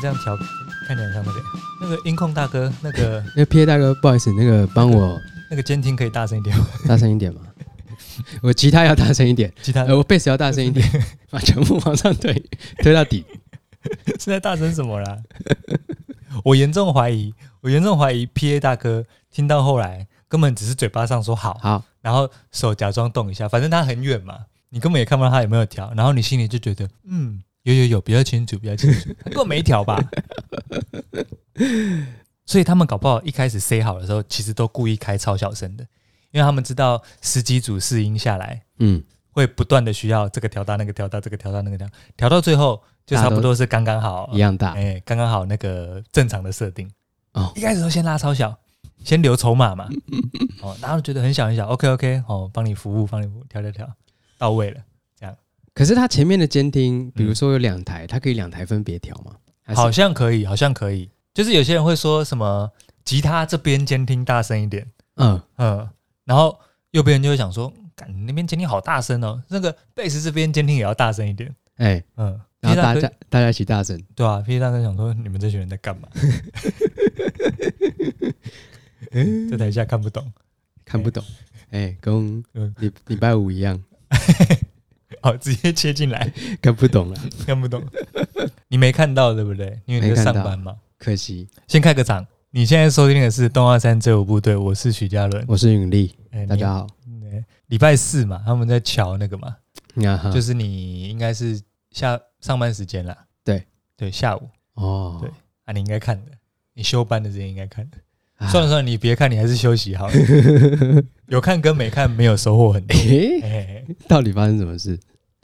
这样调，看起来像那个那个音控大哥，那个 那个 PA 大哥，不好意思，那个帮我 那个监听可以大声一点吗？大声一点吗？我吉他要大声一点，吉他、呃、我贝斯要大声一点，把全部往上推，推到底。是在大声什么啦？我严重怀疑，我严重怀疑 PA 大哥听到后来根本只是嘴巴上说好，好，然后手假装动一下，反正他很远嘛，你根本也看不到他有没有调，然后你心里就觉得，嗯，有有有，比较清楚，比较清楚，他根本没调吧？所以他们搞不好一开始 say 好的时候，其实都故意开超小声的。因为他们知道十几组试音下来，嗯，会不断的需要这个调大，那个调大，这个调大，那个调，调到最后就差不多是刚刚好一样大，哎，刚刚好那个正常的设定。哦，一开始都先拉超小，先留筹码嘛，哦，然后觉得很小很小，OK OK，哦，帮你服务，帮你服务，调调调，到位了。可是他前面的监听，比如说有两台，他可以两台分别调吗？好像可以，好像可以。就是有些人会说什么吉他这边监听大声一点，嗯。嗯。然后右边人就会想说：“你那边监听好大声哦，那个贝斯这边监听也要大声一点。”哎，嗯，然后大家大家一起大声，对啊，P 大哥想说：“你们这群人在干嘛？” 这台下看不懂，看不懂。哎，跟礼礼拜五一样，好，直接切进来，看不懂了，看不懂。你没看到对不对？因为你在上班嘛，可惜。先开个场。你现在收听的是《动画三追舞部队》，我是许嘉伦，我是允力，欸、大家好。礼拜四嘛，他们在瞧那个嘛，啊、就是你应该是下上班时间啦，对对，下午哦，对啊，你应该看的，你休班的时间应该看的。啊、算了算了，你别看，你还是休息好了。有看跟没看没有收获很多。欸欸、到底发生什么事？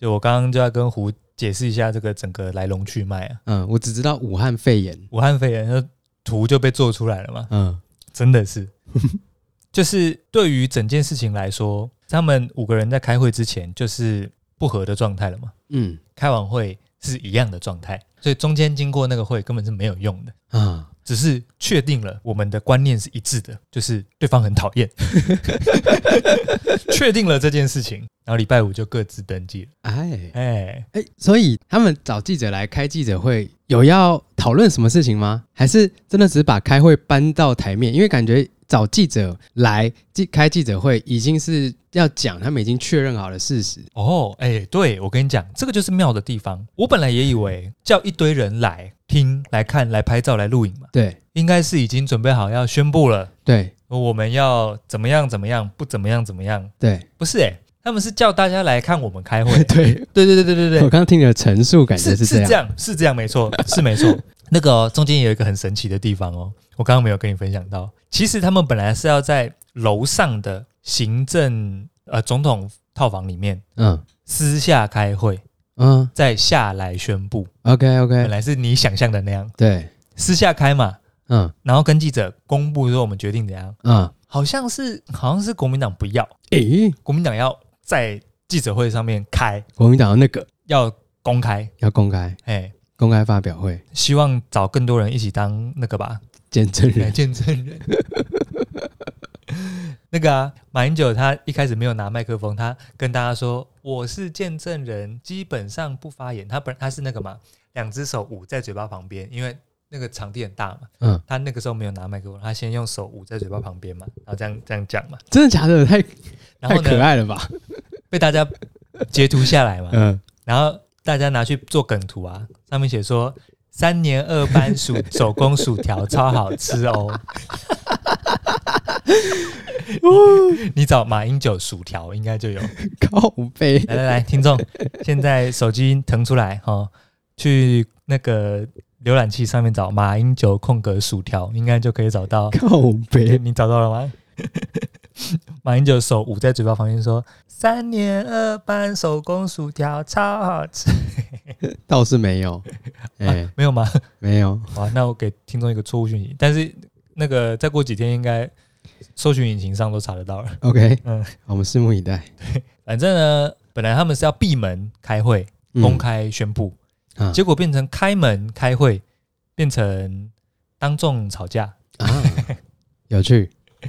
就我刚刚就要跟胡解释一下这个整个来龙去脉啊。嗯，我只知道武汉肺炎，武汉肺炎那图就被做出来了嘛？嗯，真的是，就是对于整件事情来说，他们五个人在开会之前就是不合的状态了嘛。嗯，开完会是一样的状态，所以中间经过那个会根本是没有用的啊。只是确定了我们的观念是一致的，就是对方很讨厌。确定了这件事情，然后礼拜五就各自登记了。哎哎哎，所以他们找记者来开记者会，有要讨论什么事情吗？还是真的只是把开会搬到台面？因为感觉。找记者来记开记者会，已经是要讲他们已经确认好了事实哦。哎、欸，对，我跟你讲，这个就是妙的地方。我本来也以为叫一堆人来听、来看、来拍照、来录影嘛，对，应该是已经准备好要宣布了。对，我们要怎么样怎么样，不怎么样怎么样。对，不是哎、欸，他们是叫大家来看我们开会。对，对对对对对对。我刚刚听你的陈述，感觉是这样，是这样，是这样，没错，是没错。那个、哦、中间有一个很神奇的地方哦，我刚刚没有跟你分享到。其实他们本来是要在楼上的行政呃总统套房里面，嗯，私下开会，嗯，再下来宣布。OK OK，本来是你想象的那样，对，私下开嘛，嗯，然后跟记者公布说我们决定怎样，嗯，好像是好像是国民党不要，诶，国民党要在记者会上面开，国民党的那个？要公开，要公开，哎。公开发表会，希望找更多人一起当那个吧，见证人，见证人。那个啊，马英九他一开始没有拿麦克风，他跟大家说我是见证人，基本上不发言。他本他是那个嘛，两只手捂在嘴巴旁边，因为那个场地很大嘛。嗯，他那个时候没有拿麦克风，他先用手捂在嘴巴旁边嘛，然后这样这样讲嘛。真的假的？太太可爱了吧？被大家截图下来嘛。嗯，然后。大家拿去做梗图啊，上面写说三年二班薯手工薯条超好吃哦。你找马英九薯条应该就有。靠背，来来来，听众，现在手机腾出来哈，去那个浏览器上面找马英九空格薯条，应该就可以找到。靠背，你找到了吗？马英九手捂在嘴巴旁边说：“三年二班手工薯条超好吃。”倒是没有，哎、啊，没有吗？没有。好，那我给听众一个错误讯息。但是那个再过几天，应该搜寻引擎上都查得到了。OK，嗯，我们拭目以待。对，反正呢，本来他们是要闭门开会，公开宣布，嗯、结果变成开门开会，变成当众吵架啊，有趣。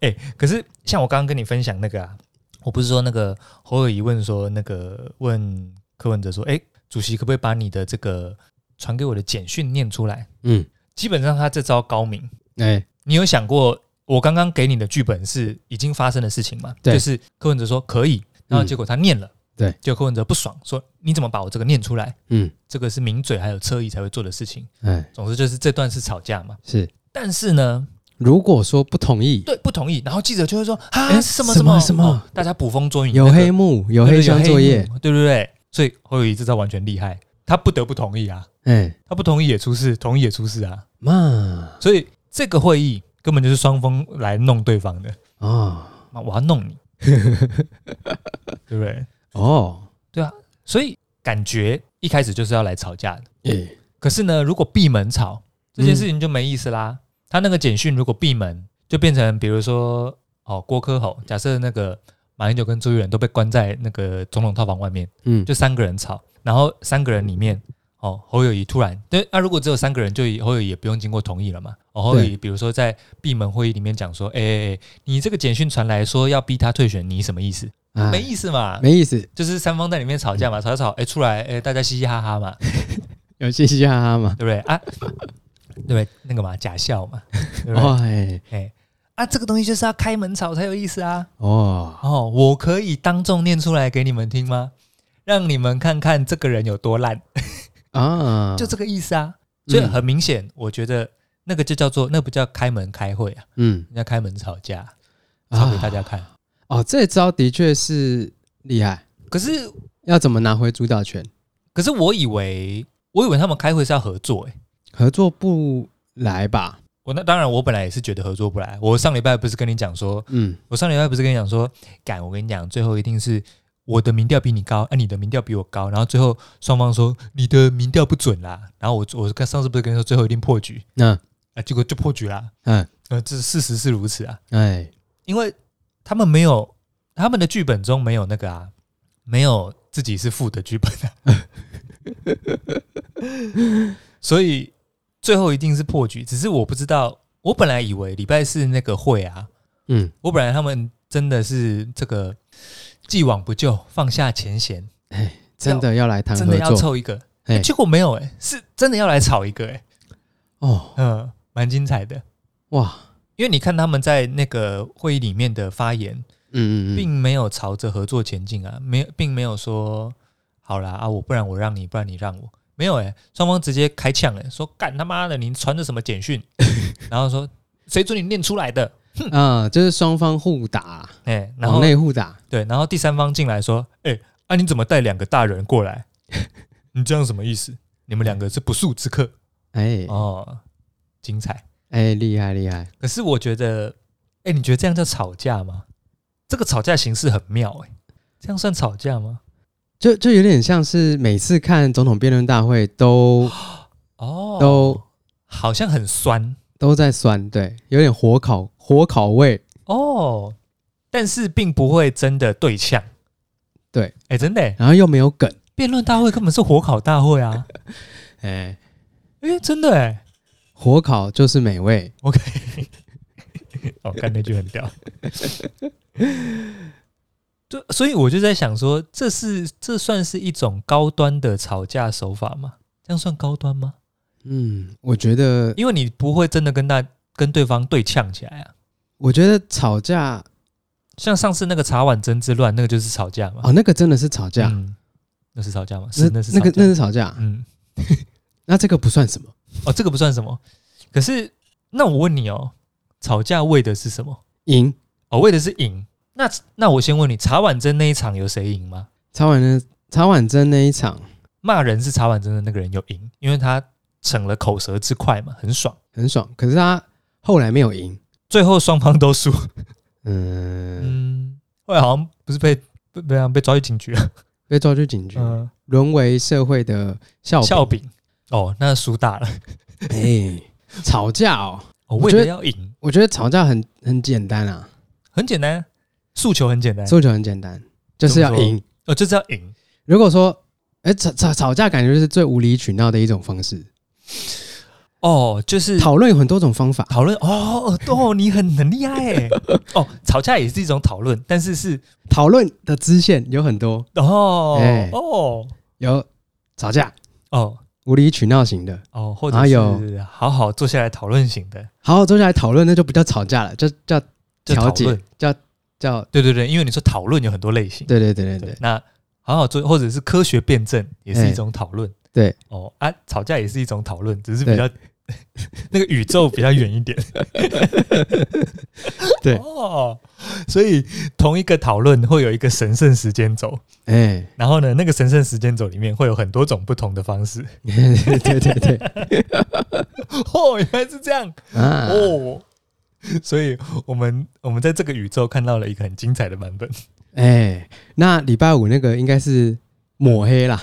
哎、欸，可是像我刚刚跟你分享那个啊，我不是说那个侯友宜问说那个问柯文哲说，哎、欸，主席可不可以把你的这个传给我的简讯念出来。嗯，基本上他这招高明。哎、欸，你有想过我刚刚给你的剧本是已经发生的事情嘛？对，就是柯文哲说可以，然后结果他念了。嗯对，就柯文哲不爽，说你怎么把我这个念出来？嗯，这个是名嘴还有侧翼才会做的事情。嗯，总之就是这段是吵架嘛。是，但是呢，如果说不同意，对，不同意，然后记者就会说啊，什么什么什么，大家捕风捉影，有黑幕，有黑箱作业，对不对？所以侯友宜这招完全厉害，他不得不同意啊。哎，他不同意也出事，同意也出事啊。嘛，所以这个会议根本就是双方来弄对方的啊。我要弄你，对不对？哦，对啊，所以感觉一开始就是要来吵架的。欸、可是呢，如果闭门吵这件事情就没意思啦。嗯、他那个简讯如果闭门，就变成比如说哦，郭柯侯，假设那个马英九跟周玉仁都被关在那个总统套房外面，嗯，就三个人吵，然后三个人里面哦，侯友谊突然对，那、啊、如果只有三个人，就侯友谊也不用经过同意了嘛。哦，侯友宜比如说在闭门会议里面讲说，哎哎哎，你这个简讯传来说要逼他退选，你什么意思？没意思嘛，没意思，就是三方在里面吵架嘛，吵吵，哎，出来，哎，大家嘻嘻哈哈嘛，有嘻嘻哈哈嘛，对不对啊？对不对？那个嘛，假笑嘛，哦，哎，哎，啊，这个东西就是要开门吵才有意思啊！哦哦，我可以当众念出来给你们听吗？让你们看看这个人有多烂啊！就这个意思啊！所以很明显，我觉得那个就叫做那不叫开门开会啊，嗯，叫开门吵架，吵给大家看。哦，这招的确是厉害，可是要怎么拿回主导权？可是我以为，我以为他们开会是要合作，欸，合作不来吧？我那当然，我本来也是觉得合作不来。我上礼拜不是跟你讲说，嗯，我上礼拜不是跟你讲说，敢，我跟你讲，最后一定是我的民调比你高，啊，你的民调比我高，然后最后双方说你的民调不准啦，然后我我跟上次不是跟你说最后一定破局，那啊，结果就破局啦，嗯，呃，这事实是如此啊，哎，因为。他们没有，他们的剧本中没有那个啊，没有自己是负的剧本啊，所以最后一定是破局。只是我不知道，我本来以为礼拜四那个会啊，嗯，我本来他们真的是这个既往不咎，放下前嫌，哎，真的要来谈，真的要凑一个，哎，结果没有，哎，是真的要来吵一个，哎，哦，嗯，蛮精彩的，哇。因为你看他们在那个会议里面的发言，嗯嗯，并没有朝着合作前进啊，没有，并没有说好啦啊，我不然我让你，不然你让我，没有哎、欸，双方直接开呛诶，说干他妈的，你传的什么简讯？然后说谁准你念出来的？啊，就是双方互打，哎，然后内互打，对，然后第三方进来说，哎，啊你怎么带两个大人过来？你这样什么意思？你们两个是不速之客？哎，哦，精彩。哎，厉害厉害！可是我觉得，哎，你觉得这样叫吵架吗？这个吵架形式很妙，哎，这样算吵架吗？就就有点像是每次看总统辩论大会都 哦，都好像很酸，都在酸，对，有点火烤火烤味哦。但是并不会真的对呛，对，哎，真的，然后又没有梗，辩论大会根本是火烤大会啊！哎哎，真的哎。火烤就是美味。OK，我看那句很屌。就所以我就在想说，这是这算是一种高端的吵架手法吗？这样算高端吗？嗯，我觉得，因为你不会真的跟他跟对方对呛起来啊。我觉得吵架，像上次那个茶碗蒸之乱，那个就是吵架嘛。哦，那个真的是吵架，嗯、那是吵架吗？是，那是那个那是吵架。嗯，那这个不算什么。哦，这个不算什么。可是，那我问你哦，吵架为的是什么？赢哦，为的是赢。那那我先问你，茶碗蒸那一场有谁赢吗？茶碗蒸茶碗蒸那一场，骂人是茶碗蒸的那个人有赢，因为他逞了口舌之快嘛，很爽，很爽。可是他后来没有赢，最后双方都输。嗯嗯，后来好像不是被被被被抓去警局了，被抓去警局，嗯、沦为社会的笑柄。哦，那输大了。哎、欸，吵架哦，哦为了要赢，我觉得吵架很很简单啊，很简单，诉求很简单，诉求很简单，就是要赢，哦，就是要赢。如果说，哎、欸，吵吵吵架，感觉就是最无理取闹的一种方式。哦，就是讨论有很多种方法，讨论哦哦，你很很厉害哎。哦，吵架也是一种讨论，但是是讨论的支线有很多。哦，欸、哦，有吵架。哦，无理取闹型的。哦，或者是好好坐下来讨论型的，好好坐下来讨论，那就不叫吵架了，就叫调解，叫叫对对对，因为你说讨论有很多类型，对对对对对，对，那好好做，或者是科学辩证也是一种讨论，对。哦啊，吵架也是一种讨论，只是比较。那个宇宙比较远一点，对。哦，所以同一个讨论会有一个神圣时间轴，哎，然后呢，那个神圣时间轴里面会有很多种不同的方式，对 对对。对，哦，原来是这样。啊，哦，所以我们我们在这个宇宙看到了一个很精彩的版本，哎，那礼拜五那个应该是抹黑啦，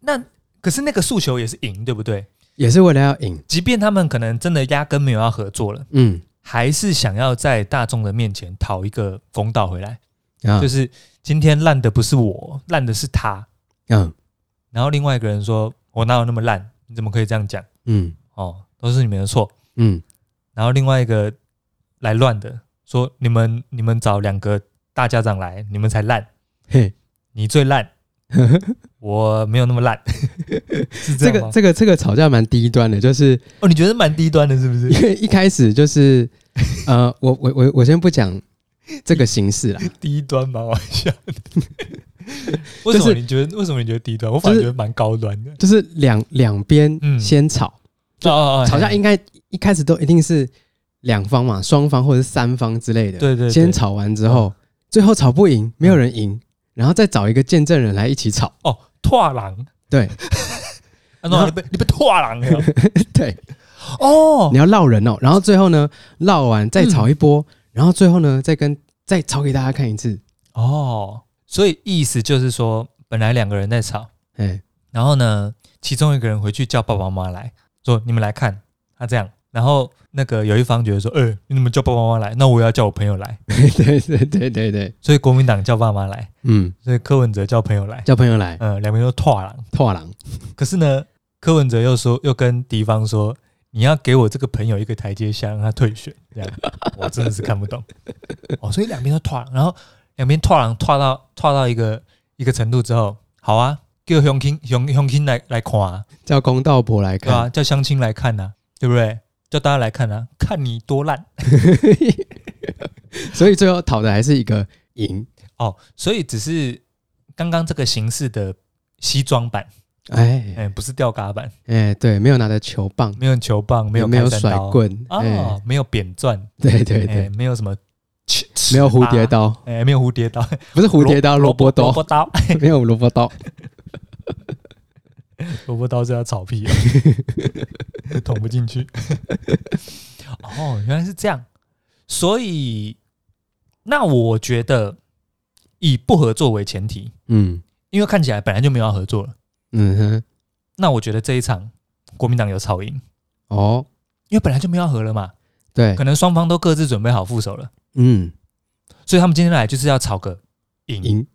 那。可是那个诉求也是赢，对不对？也是为了要赢，即便他们可能真的压根没有要合作了，嗯，还是想要在大众的面前讨一个公道回来。啊，就是今天烂的不是我，烂的是他。嗯，然后另外一个人说：“我哪有那么烂？你怎么可以这样讲？”嗯，哦，都是你们的错。嗯，然后另外一个来乱的说：“你们你们找两个大家长来，你们才烂。嘿，你最烂。” 我没有那么烂，是这个这个这个吵架蛮低端的，就是哦，你觉得蛮低端的，是不是？因为一开始就是 呃，我我我我先不讲这个形式啦，低端蛮好笑的。为什么你觉得？为什么你觉得低端？我反而觉得蛮高端的。就是两两边先吵，吵架应该一开始都一定是两方嘛，双方或者是三方之类的。对对，先吵完之后，最后吵不赢，没有人赢。然后再找一个见证人来一起吵哦，拓狼对，你被你被拓狼了，对。哦，你要闹人哦，然后最后呢闹完再吵一波，然后最后呢再跟再吵给大家看一次。哦，所以意思就是说，本来两个人在吵，哎，然后呢其中一个人回去叫爸爸妈妈来说，你们来看他这样。然后那个有一方觉得说，呃、欸，你怎么叫爸爸妈妈来？那我也要叫我朋友来。对对对对对，所以国民党叫爸妈来，嗯，所以柯文哲叫朋友来，叫朋友来，嗯，两边都拓狼拓狼。可是呢，柯文哲又说，又跟敌方说，你要给我这个朋友一个台阶下，让他退选。这样，我真的是看不懂。哦，所以两边都拓狼，然后两边拓狼拓到拓到一个一个程度之后，好啊，叫乡亲乡乡亲来来看，啊，叫公道婆来看，啊，叫乡亲来看呐，啊，对不对？叫大家来看啊，看你多烂，所以最后讨的还是一个赢。哦，所以只是刚刚这个形式的西装版，哎。哎，不是吊嘎版，哎，对，没有拿着球棒，没有球棒，没有没有甩棍。啊，没有扁钻，对对对，没有什么，没有蝴蝶刀，哎，没有蝴蝶刀，不是蝴蝶刀，萝卜刀，萝卜刀，没有萝卜刀。萝卜刀是要草皮，捅不进去。哦，原来是这样。所以，那我觉得以不合作为前提，嗯，因为看起来本来就没有要合作了，嗯哼。那我觉得这一场国民党有吵赢哦，因为本来就没有要合了嘛，对，可能双方都各自准备好副手了，嗯，所以他们今天来就是要吵个赢。赢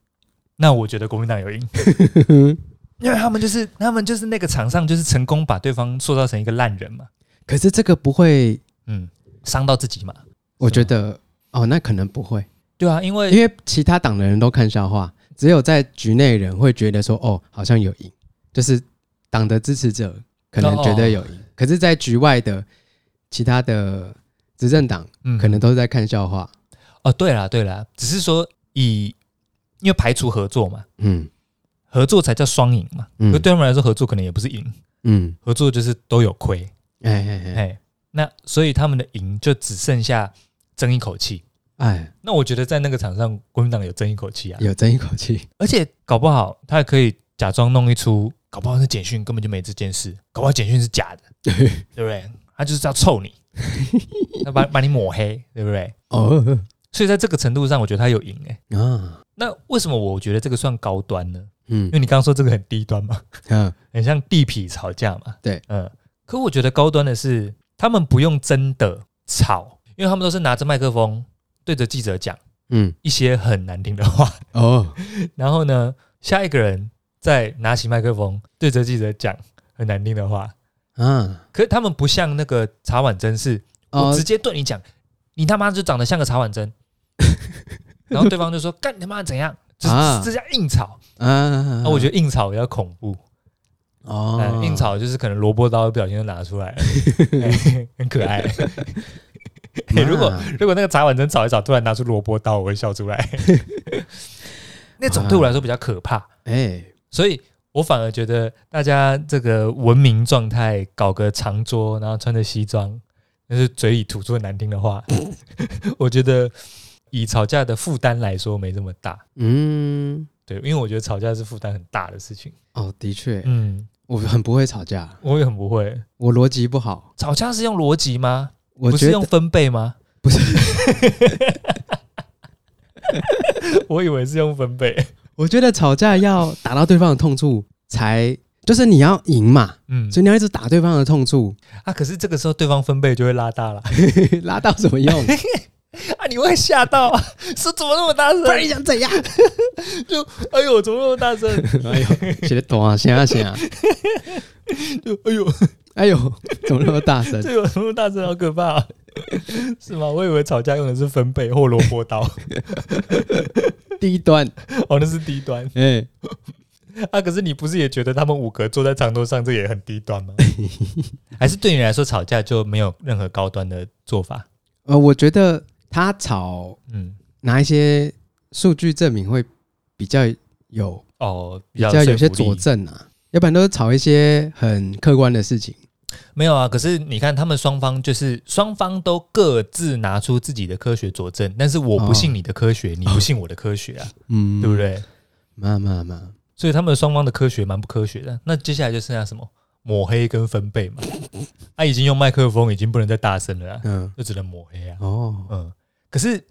那我觉得国民党有赢。因为他们就是他们就是那个场上就是成功把对方塑造成一个烂人嘛，可是这个不会嗯伤到自己嘛？我觉得哦，那可能不会，对啊，因为因为其他党的人都看笑话，只有在局内人会觉得说哦，好像有赢，就是党的支持者可能觉得有赢，可是，在局外的其他的执政党可能都是在看笑话。哦，对了对了，只是说以因为排除合作嘛，嗯。合作才叫双赢嘛，嗯，对他们来说，合作可能也不是赢，嗯，合作就是都有亏，哎哎哎，那所以他们的赢就只剩下争一口气，哎，那我觉得在那个场上，国民党有争一口气啊，有争一口气，而且搞不好他还可以假装弄一出，搞不好那简讯根本就没这件事，搞不好简讯是假的，对不对？他就是要臭你，他把把你抹黑，对不对？哦，所以在这个程度上，我觉得他有赢哎，啊，那为什么我觉得这个算高端呢？嗯，因为你刚刚说这个很低端嘛，嗯，很像地痞吵架嘛，对，嗯，可我觉得高端的是他们不用真的吵，因为他们都是拿着麦克风对着记者讲，嗯，一些很难听的话。哦，然后呢，下一个人再拿起麦克风对着记者讲很难听的话，嗯，可是他们不像那个茶碗蒸是，我直接对你讲，你他妈就长得像个茶碗蒸，然后对方就说干你他妈怎样？就是这叫硬吵。啊，那我觉得硬吵比较恐怖。哦，硬吵就是可能萝卜刀不小心就拿出来了，很可爱。如果如果那个茶碗蒸炒一炒，突然拿出萝卜刀，我会笑出来。那种对我来说比较可怕。哎，所以我反而觉得大家这个文明状态，搞个长桌，然后穿着西装，但是嘴里吐出很难听的话，我觉得以吵架的负担来说没这么大。嗯。对，因为我觉得吵架是负担很大的事情。哦，的确，嗯，我很不会吵架，我也很不会，我逻辑不好。吵架是用逻辑吗？我不是用分贝吗？不是，我以为是用分贝。我觉得吵架要打到对方的痛处才，就是你要赢嘛，嗯，所以你要一直打对方的痛处啊。可是这个时候对方分贝就会拉大了，拉到什么用？啊！你会吓到啊？是怎么那么大声？不然你想怎样？就哎呦，怎么那么大声？哎呦，写的懂啊，行啊行啊。就哎呦哎呦，怎么那么大声？这有什么大声？好可怕啊！是吗？我以为吵架用的是分贝或萝卜刀。低端哦，那是低端。哎，啊，可是你不是也觉得他们五个坐在长桌上，这也很低端吗？还是对你来说，吵架就没有任何高端的做法？呃，我觉得。他吵，嗯，拿一些数据证明会比较有哦，比较有些佐证啊，要不然都是吵一些很客观的事情。没有啊，可是你看他们双方就是双方都各自拿出自己的科学佐证，但是我不信你的科学，哦、你不信我的科学啊，嗯，对不对？嘛嘛嘛，所以他们双方的科学蛮不科学的。那接下来就剩下什么抹黑跟分贝嘛？他、啊、已经用麦克风，已经不能再大声了，嗯，就只能抹黑啊。哦，嗯。可是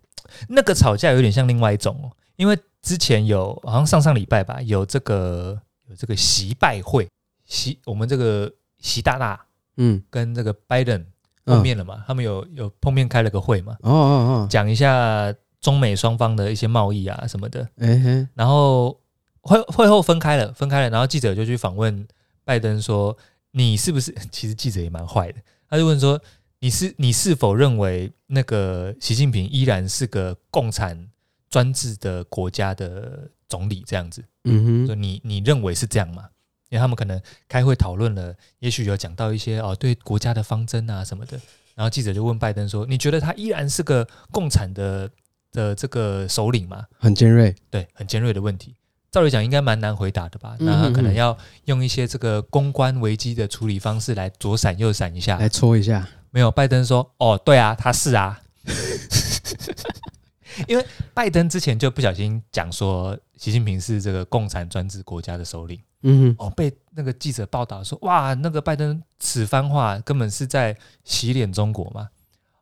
那个吵架有点像另外一种哦，因为之前有好像上上礼拜吧，有这个有这个习拜会，习我们这个习大大，嗯，跟这个拜登碰面了嘛，他们有有碰面开了个会嘛，哦哦哦，讲一下中美双方的一些贸易啊什么的，嗯哼，然后会会后分开了，分开了，然后记者就去访问拜登说，你是不是？其实记者也蛮坏的，他就问说。你是你是否认为那个习近平依然是个共产专制的国家的总理这样子？嗯哼，就你你认为是这样吗？因为他们可能开会讨论了，也许有讲到一些哦对国家的方针啊什么的。然后记者就问拜登说：“你觉得他依然是个共产的的这个首领吗？”很尖锐，对，很尖锐的问题。照理讲应该蛮难回答的吧？那他可能要用一些这个公关危机的处理方式来左闪右闪一下，来戳一下。没有，拜登说：“哦，对啊，他是啊，因为拜登之前就不小心讲说习近平是这个共产专制国家的首领，嗯哼，哦，被那个记者报道说，哇，那个拜登此番话根本是在洗脸中国嘛。”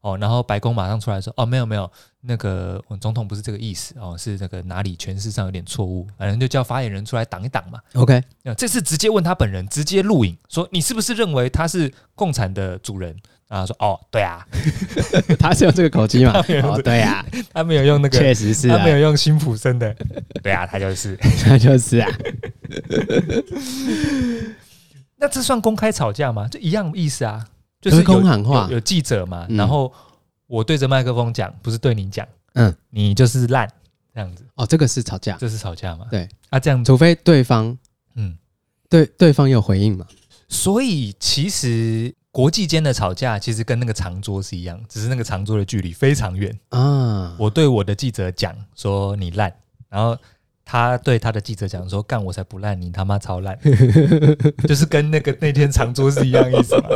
哦，然后白宫马上出来说：“哦，没有没有，那个总统不是这个意思哦，是那个哪里诠释上有点错误，反正就叫发言人出来挡一挡嘛。” OK，这次直接问他本人，直接录影说：“你是不是认为他是共产的主人？”然后说：“哦，对啊，他是用这个口气嘛？哦，对啊，他没有用那个，确实是，他没有用辛普森的，对啊，他就是，他就是啊。那这算公开吵架吗？这一样意思啊。”就是有有，有记者嘛，然后我对着麦克风讲，不是对你讲，嗯，你就是烂这样子。哦，这个是吵架，这是吵架嘛？对啊，这样，除非对方，嗯，对，对方有回应嘛。所以其实国际间的吵架，其实跟那个长桌是一样，只是那个长桌的距离非常远啊。我对我的记者讲说你烂，然后他对他的记者讲说干我才不烂，你他妈超烂，就是跟那个那天长桌是一样意思嘛。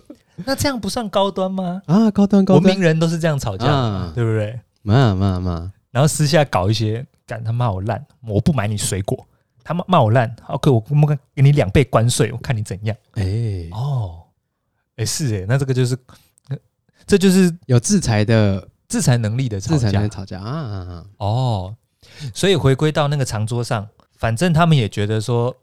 那这样不算高端吗？啊，高端高端，文明人都是这样吵架，啊、对不对？骂骂骂，然后私下搞一些，干他骂我烂，我不买你水果，他骂骂我烂，OK，我我给你两倍关税，我看你怎样。哎、欸，哦，哎、欸、是哎、欸，那这个就是，这就是有制裁的制裁能力的吵架，制裁吵架啊，啊，啊。哦，所以回归到那个长桌上，反正他们也觉得说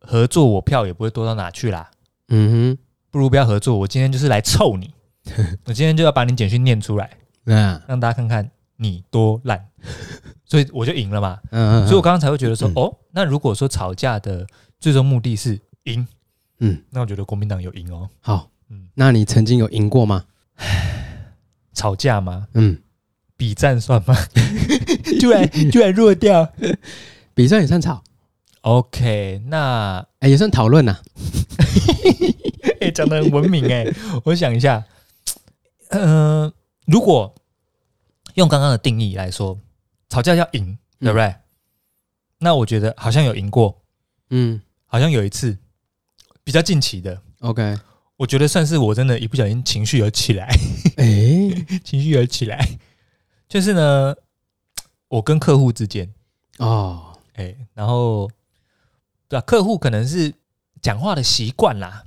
合作，我票也不会多到哪去啦。嗯哼。不如不要合作，我今天就是来臭你，我今天就要把你简讯念出来，嗯，让大家看看你多烂，所以我就赢了嘛，嗯，所以我刚刚才会觉得说，嗯、哦，那如果说吵架的最终目的是赢，嗯，那我觉得国民党有赢哦。好，嗯，那你曾经有赢过吗？吵架吗？嗯，比战算吗？居然居然弱掉，比战也算吵。OK，那哎、欸、也算讨论呐。哎、欸，讲的很文明哎、欸，我想一下，嗯、呃，如果用刚刚的定义来说，吵架要赢，嗯、对不对？那我觉得好像有赢过，嗯，好像有一次比较近期的，OK，我觉得算是我真的，一不小心情绪有起来，哎、欸，情绪有起来，就是呢，我跟客户之间，哦，哎、欸，然后。对啊，客户可能是讲话的习惯啦，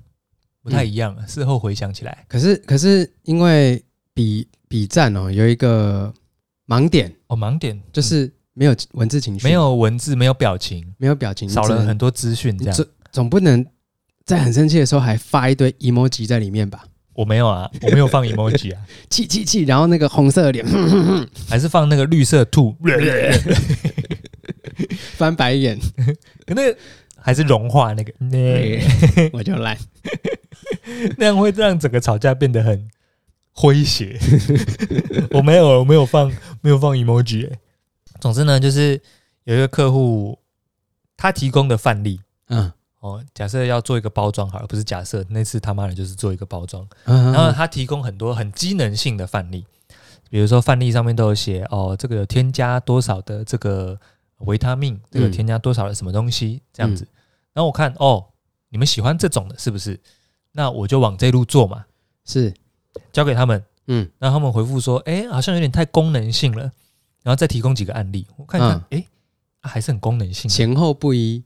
不太一样。事后回想起来，可是可是因为比比战哦，有一个盲点。哦，盲点就是没有文字情绪，没有文字，没有表情，没有表情，少了很多资讯。这样。总总不能在很生气的时候还发一堆 emoji 在里面吧？我没有啊，我没有放 emoji 啊，气气气，然后那个红色的脸，还是放那个绿色兔，翻白眼，可那个。还是融化那个，那我就烂，那样会让整个吵架变得很诙谐。我没有，我没有放，没有放 emoji。总之呢，就是有一个客户，他提供的范例，嗯，哦，假设要做一个包装，好了，不是假设，那次他妈的就是做一个包装，然后他提供很多很机能性的范例，比如说范例上面都有写，哦，这个有添加多少的这个维他命，这个添加多少的什么东西，这样子。然后我看哦，你们喜欢这种的，是不是？那我就往这路做嘛。是，交给他们，嗯，让他们回复说，哎，好像有点太功能性了。然后再提供几个案例，我看看，哎、还是很功能性，前后不一，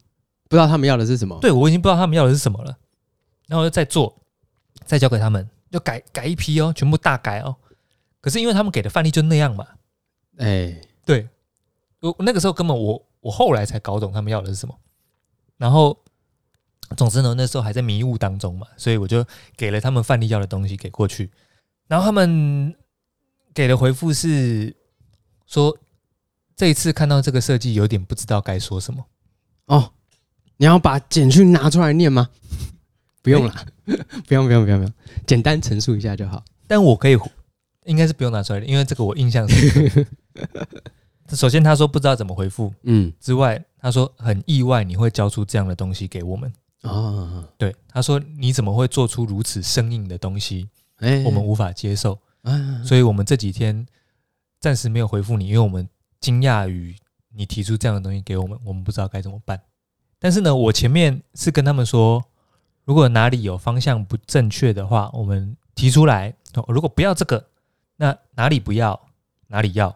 不知道他们要的是什么。对，我已经不知道他们要的是什么了。然后我就再做，再交给他们，就改改一批哦，全部大改哦。可是因为他们给的范例就那样嘛，哎，对，我那个时候根本我我后来才搞懂他们要的是什么。然后，总之呢，那时候还在迷雾当中嘛，所以我就给了他们范例要的东西给过去，然后他们给的回复是说，这一次看到这个设计有点不知道该说什么。哦，你要把简讯拿出来念吗？不用了，不用不用不用不用，简单陈述一下就好。但我可以，应该是不用拿出来的，因为这个我印象深刻。首先，他说不知道怎么回复，嗯，之外，他说很意外你会交出这样的东西给我们啊。对，他说你怎么会做出如此生硬的东西？哎，我们无法接受，所以我们这几天暂时没有回复你，因为我们惊讶于你提出这样的东西给我们，我们不知道该怎么办。但是呢，我前面是跟他们说，如果哪里有方向不正确的话，我们提出来。如果不要这个，那哪里不要，哪里要。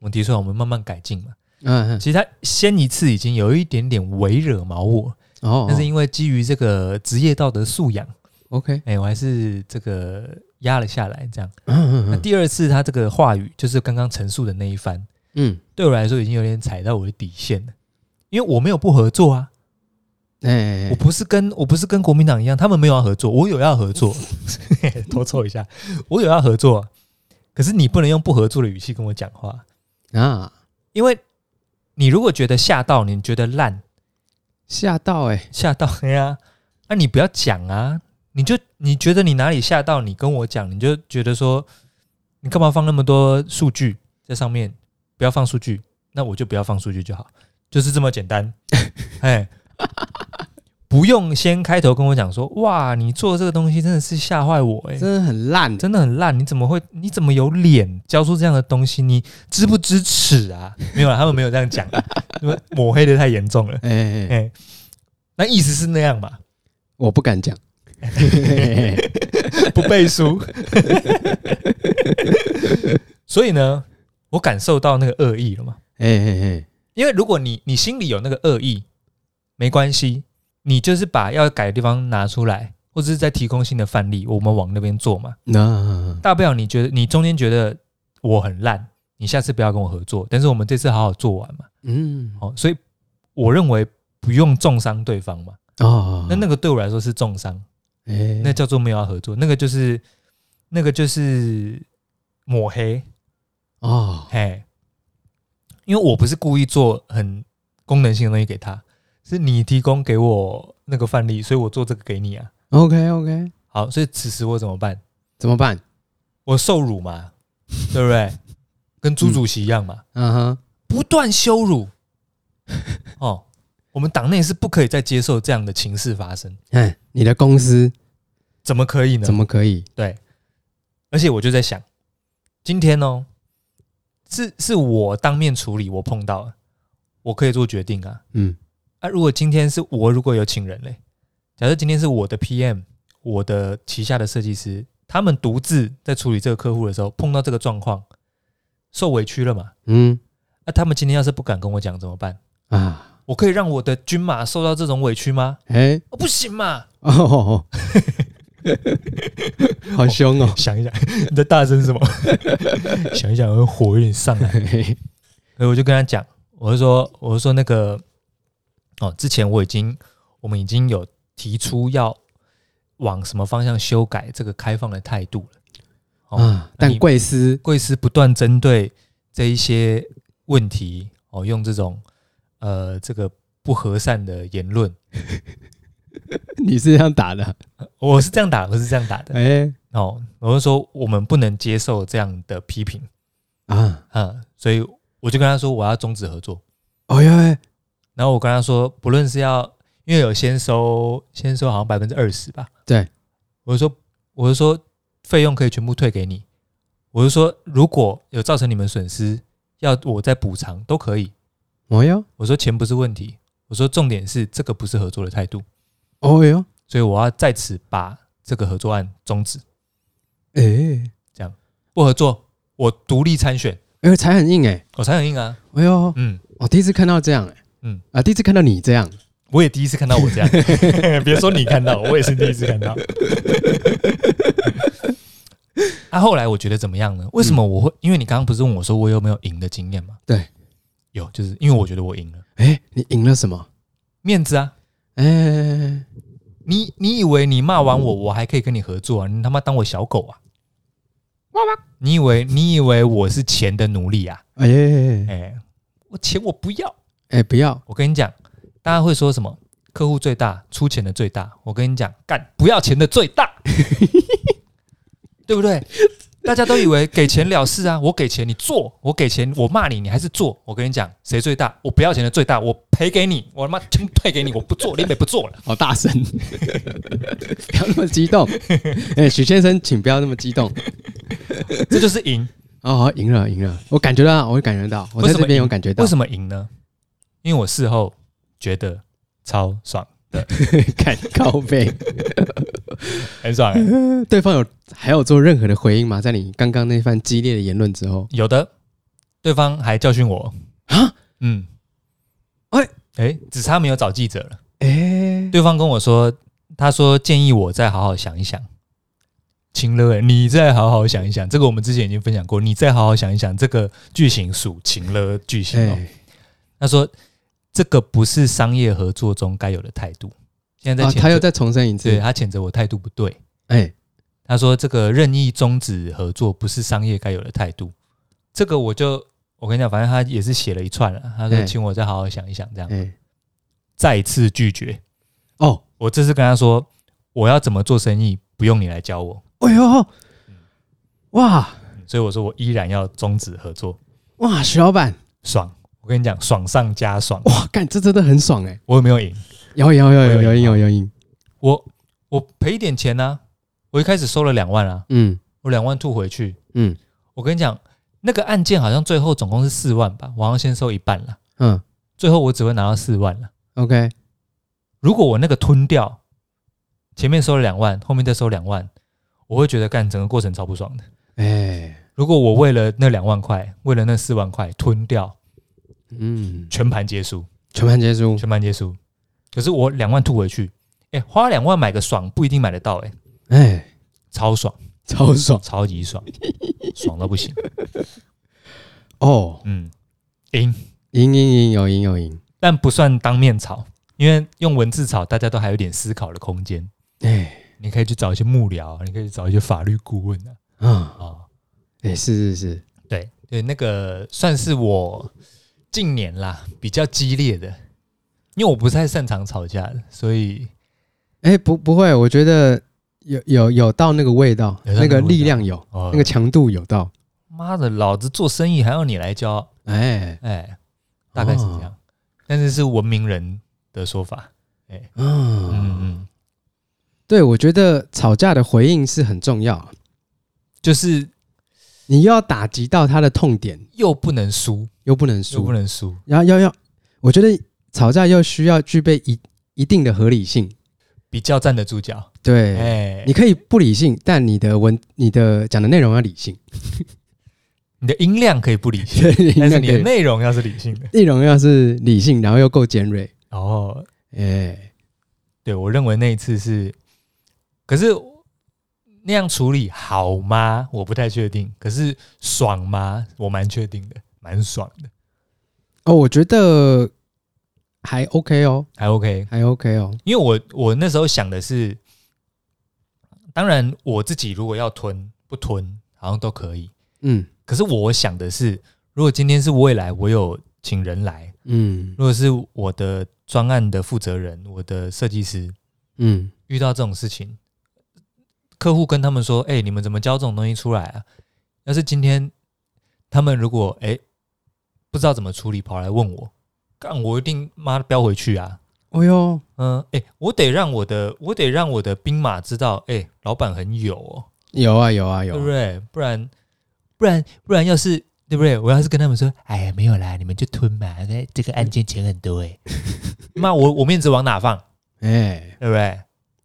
我们提出来，我们慢慢改进嘛。嗯，其实他先一次已经有一点点微惹毛我哦，但是因为基于这个职业道德素养，OK，哎，我还是这个压了下来。这样，嗯，那第二次他这个话语就是刚刚陈述的那一番，嗯，对我来说已经有点踩到我的底线了，因为我没有不合作啊。哎，我不是跟我不是跟国民党一样，他们没有要合作，我有要合作，多凑一下，我有要合作，可是你不能用不合作的语气跟我讲话。啊，因为你如果觉得吓到，你觉得烂，吓到哎、欸，吓到哎呀，那、啊、你不要讲啊，你就你觉得你哪里吓到，你跟我讲，你就觉得说，你干嘛放那么多数据在上面？不要放数据，那我就不要放数据就好，就是这么简单，哎。不用先开头跟我讲说，哇，你做这个东西真的是吓坏我哎、欸，真的很烂，真的很烂，你怎么会？你怎么有脸教出这样的东西？你知不知耻啊？没有啊，他们没有这样讲，因为抹黑的太严重了。哎哎哎，那意思是那样嘛？我不敢讲，不背书。所以呢，我感受到那个恶意了嘛？哎哎哎，因为如果你你心里有那个恶意，没关系。你就是把要改的地方拿出来，或者是在提供新的范例，我们往那边做嘛。那大不了你觉得你中间觉得我很烂，你下次不要跟我合作。但是我们这次好好做完嘛。嗯，好，所以我认为不用重伤对方嘛。哦，那那个对我来说是重伤，哎，那叫做没有要合作，那个就是那个就是抹黑哦，嘿，因为我不是故意做很功能性的东西给他。是你提供给我那个范例，所以我做这个给你啊。OK OK，好，所以此时我怎么办？怎么办？我受辱嘛，对不对？跟朱主席一样嘛，嗯哼，不断羞辱。哦，我们党内是不可以再接受这样的情势发生。哎，你的公司怎么可以呢？怎么可以？对，而且我就在想，今天哦，是是我当面处理，我碰到了，我可以做决定啊。嗯，啊，如果今天是我如果有请人嘞，假设今天是我的 PM，我的旗下的设计师，他们独自在处理这个客户的时候，碰到这个状况，受委屈了嘛？嗯，那、啊、他们今天要是不敢跟我讲怎么办？啊！我可以让我的军马受到这种委屈吗？哎、欸哦，不行嘛！哦，好凶哦！想一想，你在大声什么？想一想，我火有点上来。所以我就跟他讲，我就说，我就说那个哦，之前我已经，我们已经有提出要往什么方向修改这个开放的态度了。哦，啊、但贵司贵司不断针对这一些问题哦，用这种。呃，这个不和善的言论，你是这样打的？我是这样打，我是这样打的。哎，哦，我是说我们不能接受这样的批评啊，嗯，所以我就跟他说我要终止合作。哦呀，然后我跟他说，不论是要，因为有先收，先收好像百分之二十吧。对，我就说，我就说费用可以全部退给你。我就说，如果有造成你们损失，要我再补偿都可以。哦哟，我说钱不是问题，我说重点是这个不是合作的态度。哦哟，所以我要在此把这个合作案终止。哎，这样不合作，我独立参选。哎呦，才很硬哎，我才很硬啊。哎呦，嗯，我第一次看到这样哎，嗯啊，第一次看到你这样，我也第一次看到我这样。别说你看到，我也是第一次看到。啊，后来我觉得怎么样呢？为什么我会？因为你刚刚不是问我说我有没有赢的经验吗？对。有，就是因为我觉得我赢了。哎、欸，你赢了什么？面子啊！哎、欸，你你以为你骂完我，我还可以跟你合作啊？你他妈当我小狗啊？你以为你以为我是钱的奴隶啊？哎哎、欸欸，我钱我不要，哎、欸，不要！我跟你讲，大家会说什么？客户最大，出钱的最大。我跟你讲，干不要钱的最大，对不对？大家都以为给钱了事啊！我给钱你做，我给钱我骂你，你还是做。我跟你讲，谁最大？我不要钱的最大，我赔给你，我他妈全退给你，我不做，连美不做了。好大声，不要那么激动。哎，许先生，请不要那么激动。这就是赢哦，赢了，赢了。我感觉到，我会感觉到，我在这边有感觉到。为什么赢呢？因为我事后觉得超爽的。看高飞，很爽、欸。对方有还有做任何的回应吗？在你刚刚那番激烈的言论之后，有的。对方还教训我啊，嗯，哎哎，只差没有找记者了。哎，对方跟我说，他说建议我再好好想一想。情勒，你再好好想一想。这个我们之前已经分享过，你再好好想一想。这个句型属情勒句型哦。他说。这个不是商业合作中该有的态度。现在在、哦、他又再重申一次，对，他谴责我态度不对。哎，他说这个任意终止合作不是商业该有的态度。这个我就我跟你讲，反正他也是写了一串了。他说请我再好好想一想，这样。哎，再次拒绝。哦，我这次跟他说我要怎么做生意，不用你来教我。哎呦，哇！所以我说我依然要终止合作。哇，徐老板爽。我跟你讲，爽上加爽！哇，干，这真的很爽哎！我有没有赢？有有有有有赢有有赢！我我赔一点钱呢，我一开始收了两万啊，嗯，我两万吐回去，嗯，我跟你讲，那个案件好像最后总共是四万吧，我好像先收一半了，嗯，最后我只会拿到四万了。OK，如果我那个吞掉，前面收了两万，后面再收两万，我会觉得干整个过程超不爽的。哎，如果我为了那两万块，为了那四万块吞掉。嗯，全盘皆输，全盘皆输，全盘皆输。可是我两万吐回去，哎、欸，花两万买个爽不一定买得到、欸，哎，哎，超爽，超爽，超级爽，爽到不行。哦，嗯，赢，赢，赢，赢，有赢有赢，但不算当面吵，因为用文字吵，大家都还有点思考的空间。哎，你可以去找一些幕僚，你可以去找一些法律顾问的。嗯啊，哎、欸，是是是，对对，那个算是我。近年啦，比较激烈的，因为我不太擅长吵架的，所以，哎、欸，不不会，我觉得有有有到那个味道，那个，那个力量有，哦、那个强度有到。妈的，老子做生意还要你来教？哎。哎，大概是这样，哦、但是是文明人的说法。哎，嗯嗯嗯，对，我觉得吵架的回应是很重要，就是你又要打击到他的痛点，又不能输，又不能输，又不能输，然后要要，我觉得吵架又需要具备一一定的合理性，比较站得住脚。对，哎，你可以不理性，但你的文、你的讲的内容要理性。你的音量可以不理性，但是你的内容要是理性的，内容要是理性，然后又够尖锐。哦，哎，对，我认为那一次是，可是那样处理好吗？我不太确定。可是爽吗？我蛮确定的，蛮爽的。哦，我觉得还 OK 哦，还 OK，还 OK 哦。因为我我那时候想的是，当然我自己如果要吞不吞，好像都可以。嗯。可是我想的是，如果今天是未来，我有请人来，嗯，如果是我的专案的负责人，我的设计师，嗯，遇到这种事情，客户跟他们说：“哎，你们怎么交这种东西出来啊？”要是今天他们如果哎不知道怎么处理，跑来问我，干我一定妈的飙回去啊！哎呦，嗯，哎，我得让我的我得让我的兵马知道，哎，老板很有哦，有啊有啊有，对不对？不然。不然，不然要是对不对？我要是跟他们说，哎呀，没有啦，你们就吞嘛。这个案件钱很多哎，那我我面子往哪放？哎，对不对？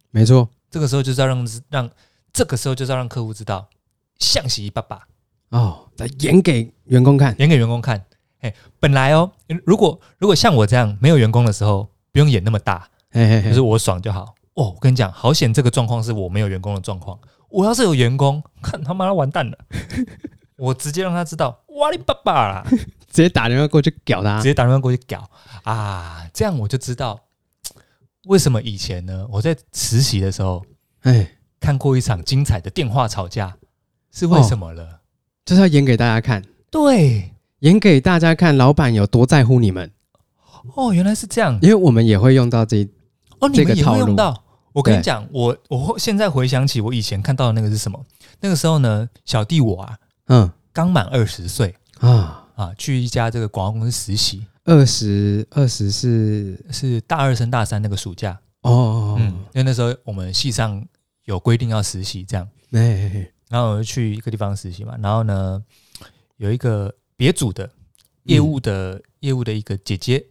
没错，这个时候就是要让让这个时候就是要让客户知道，像是一爸爸哦，来演给员工看，演给员工看。哎，本来哦，如果如果像我这样没有员工的时候，不用演那么大，嘿嘿嘿，就是我爽就好。哦，我跟你讲，好险，这个状况是我没有员工的状况。我要是有员工，看他妈的完蛋了。我直接让他知道，哇你爸爸啦！直接打电话过去屌他，直接打电话过去屌啊！这样我就知道为什么以前呢？我在实习的时候，哎，看过一场精彩的电话吵架，是为什么了？哦，就是要演给大家看，对，演给大家看，老板有多在乎你们。哦，原来是这样，因为我们也会用到这哦，你们也会用到。我跟你讲，我我现在回想起我以前看到的那个是什么？那个时候呢，小弟我啊。嗯，刚满二十岁啊啊，去一家这个广告公司实习。二十二十是是大二升大三那个暑假哦，嗯，因为那时候我们系上有规定要实习，这样，哎，然后我就去一个地方实习嘛。然后呢，有一个别组的业务的业务的一个姐姐，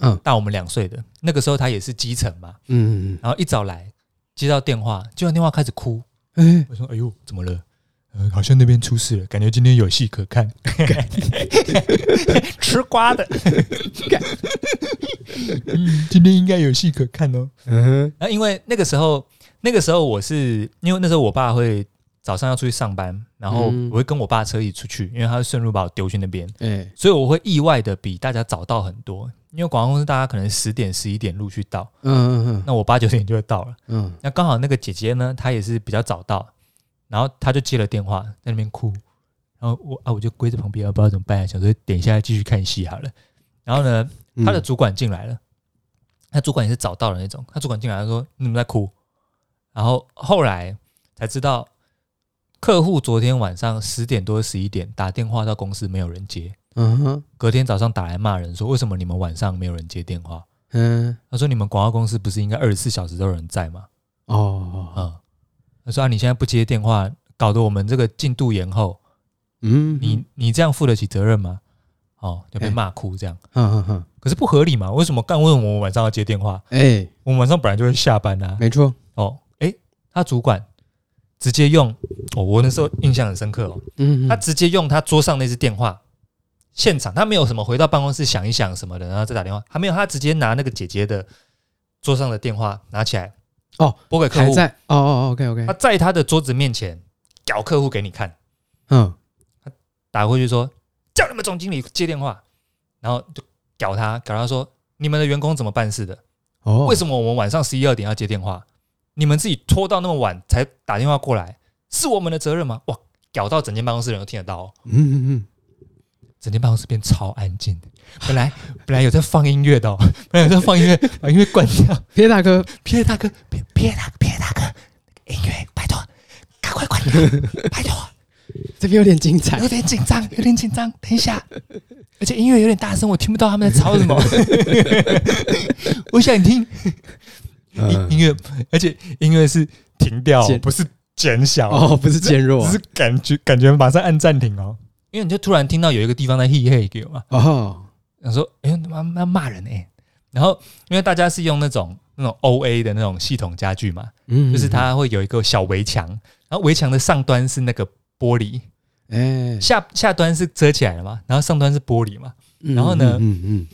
嗯，大我们两岁的，那个时候她也是基层嘛，嗯嗯，然后一早来接到电话，接到电话开始哭，哎，我说哎呦，怎么了？呃，好像那边出事了，感觉今天有戏可看，吃瓜的，嗯，今天应该有戏可看哦。嗯哼，那因为那个时候，那个时候我是因为那时候我爸会早上要出去上班，然后我会跟我爸车一起出去，因为他会顺路把我丢去那边，嗯，所以我会意外的比大家早到很多，因为广告公司大家可能十点十一点陆续到，嗯嗯嗯，那我八九点就会到了，嗯，那刚好那个姐姐呢，她也是比较早到。然后她就接了电话，在那边哭，然后我啊，我就跪在旁边，不知道怎么办，想说等一下继续看戏好了。然后呢，他的主管进来了，他主管也是早到的那种，他主管进来他说：“你们在哭？”然后后来才知道，客户昨天晚上十点多十一点打电话到公司，没有人接。嗯哼，隔天早上打来骂人说：“为什么你们晚上没有人接电话？”嗯，他说：“你们广告公司不是应该二十四小时都有人在吗？”哦，嗯。他说：“啊，你现在不接电话，搞得我们这个进度延后。嗯，你你这样负得起责任吗？哦，就被骂哭这样。嗯嗯嗯。可是不合理嘛？为什么干？为什么我们晚上要接电话？哎，我们晚上本来就会下班啊。没错。哦，哎，他主管直接用，哦，我那时候印象很深刻哦。嗯，他直接用他桌上那只电话，现场他没有什么回到办公室想一想什么的，然后再打电话，还没有，他直接拿那个姐姐的桌上的电话拿起来。”哦，拨给客户。在哦哦，OK OK。他在他的桌子面前屌客户给你看，嗯，他打过去说叫你们总经理接电话，然后就屌他，屌他说你们的员工怎么办事的？哦，为什么我们晚上十一二点要接电话？你们自己拖到那么晚才打电话过来，是我们的责任吗？哇，搞到整间办公室人都听得到哦。嗯嗯嗯。整间办公室变超安静，本来本来有在放音乐的，哦，本来有在放音乐，把音乐关掉。皮大哥，皮大哥，皮大哥，皮大哥，音乐拜托，赶快关掉，拜托。这边有点精彩，有点紧张，有点紧张。等一下，而且音乐有点大声，我听不到他们在吵什么。我想听音音乐，而且音乐是停掉，不是减小。哦，不是减弱，只是感觉感觉马上按暂停哦。因为你就突然听到有一个地方在嘿嘿给我嘛，哦，然后说哎，妈妈骂人哎，然后因为大家是用那种那种 O A 的那种系统家具嘛，嗯，就是它会有一个小围墙，然后围墙的上端是那个玻璃，哎，下下端是遮起来了嘛，然后上端是玻璃嘛，然后呢，嗯嗯，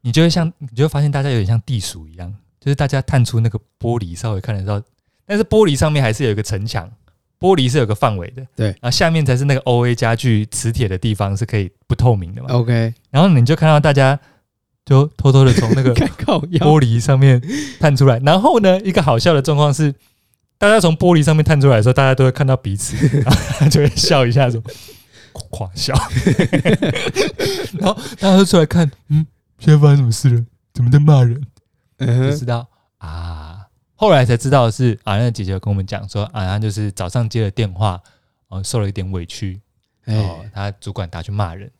你就会像你就会发现大家有点像地鼠一样，就是大家探出那个玻璃稍微看得到，但是玻璃上面还是有一个城墙。玻璃是有个范围的，对，然后下面才是那个 O A 家具磁铁的地方，是可以不透明的嘛？OK，然后你就看到大家就偷偷的从那个 玻璃上面探出来，然后呢，一个好笑的状况是，大家从玻璃上面探出来的时候，大家都会看到彼此，然后就会笑一下，说狂笑，然后大家都出来看，嗯，现在发生什么事了？怎么在骂人？嗯，不知道啊。后来才知道是啊，那个姐姐跟我们讲说啊，她就是早上接了电话，哦，受了一点委屈，哦，她主管打去骂人，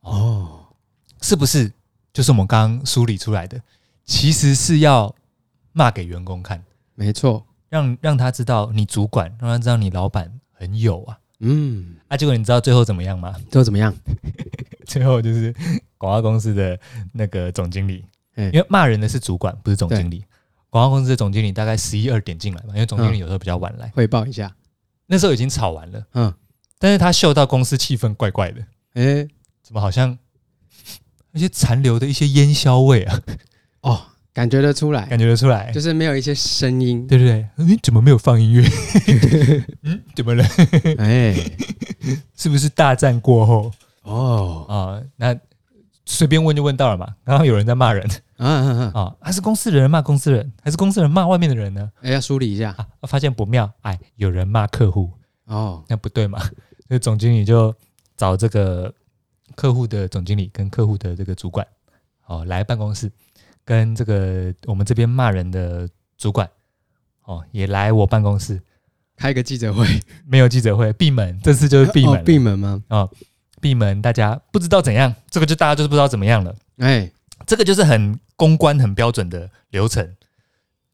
哦，是不是？就是我们刚刚梳理出来的，其实是要骂给员工看，没错，让让他知道你主管，让他知道你老板很有啊，嗯，啊，结果你知道最后怎么样吗？最后怎么样？最后就是广告公司的那个总经理，因为骂人的是主管，不是总经理。广告公司的总经理大概十一二点进来嘛，因为总经理有时候比较晚来汇报一下。那时候已经吵完了，嗯，但是他嗅到公司气氛怪怪的，哎，怎么好像 那些残留的一些烟硝味啊？哦，感觉得出来，感觉得出来，就是没有一些声音，对不对？你怎么没有放音乐？嗯，怎么了？哎，是不是大战过后？哦啊，那随便问就问到了嘛。刚刚有人在骂人。嗯嗯嗯啊，还是公司的人骂公司人，还是公司人骂外面的人呢？哎，要梳理一下啊，发现不妙，哎，有人骂客户哦，那不对嘛？所以总经理就找这个客户的总经理跟客户的这个主管哦来办公室，跟这个我们这边骂人的主管哦也来我办公室开个记者会，没有记者会，闭门，这次就是闭门，闭门吗？哦，闭门，大家不知道怎样，这个就大家就是不知道怎么样了，哎。这个就是很公关、很标准的流程。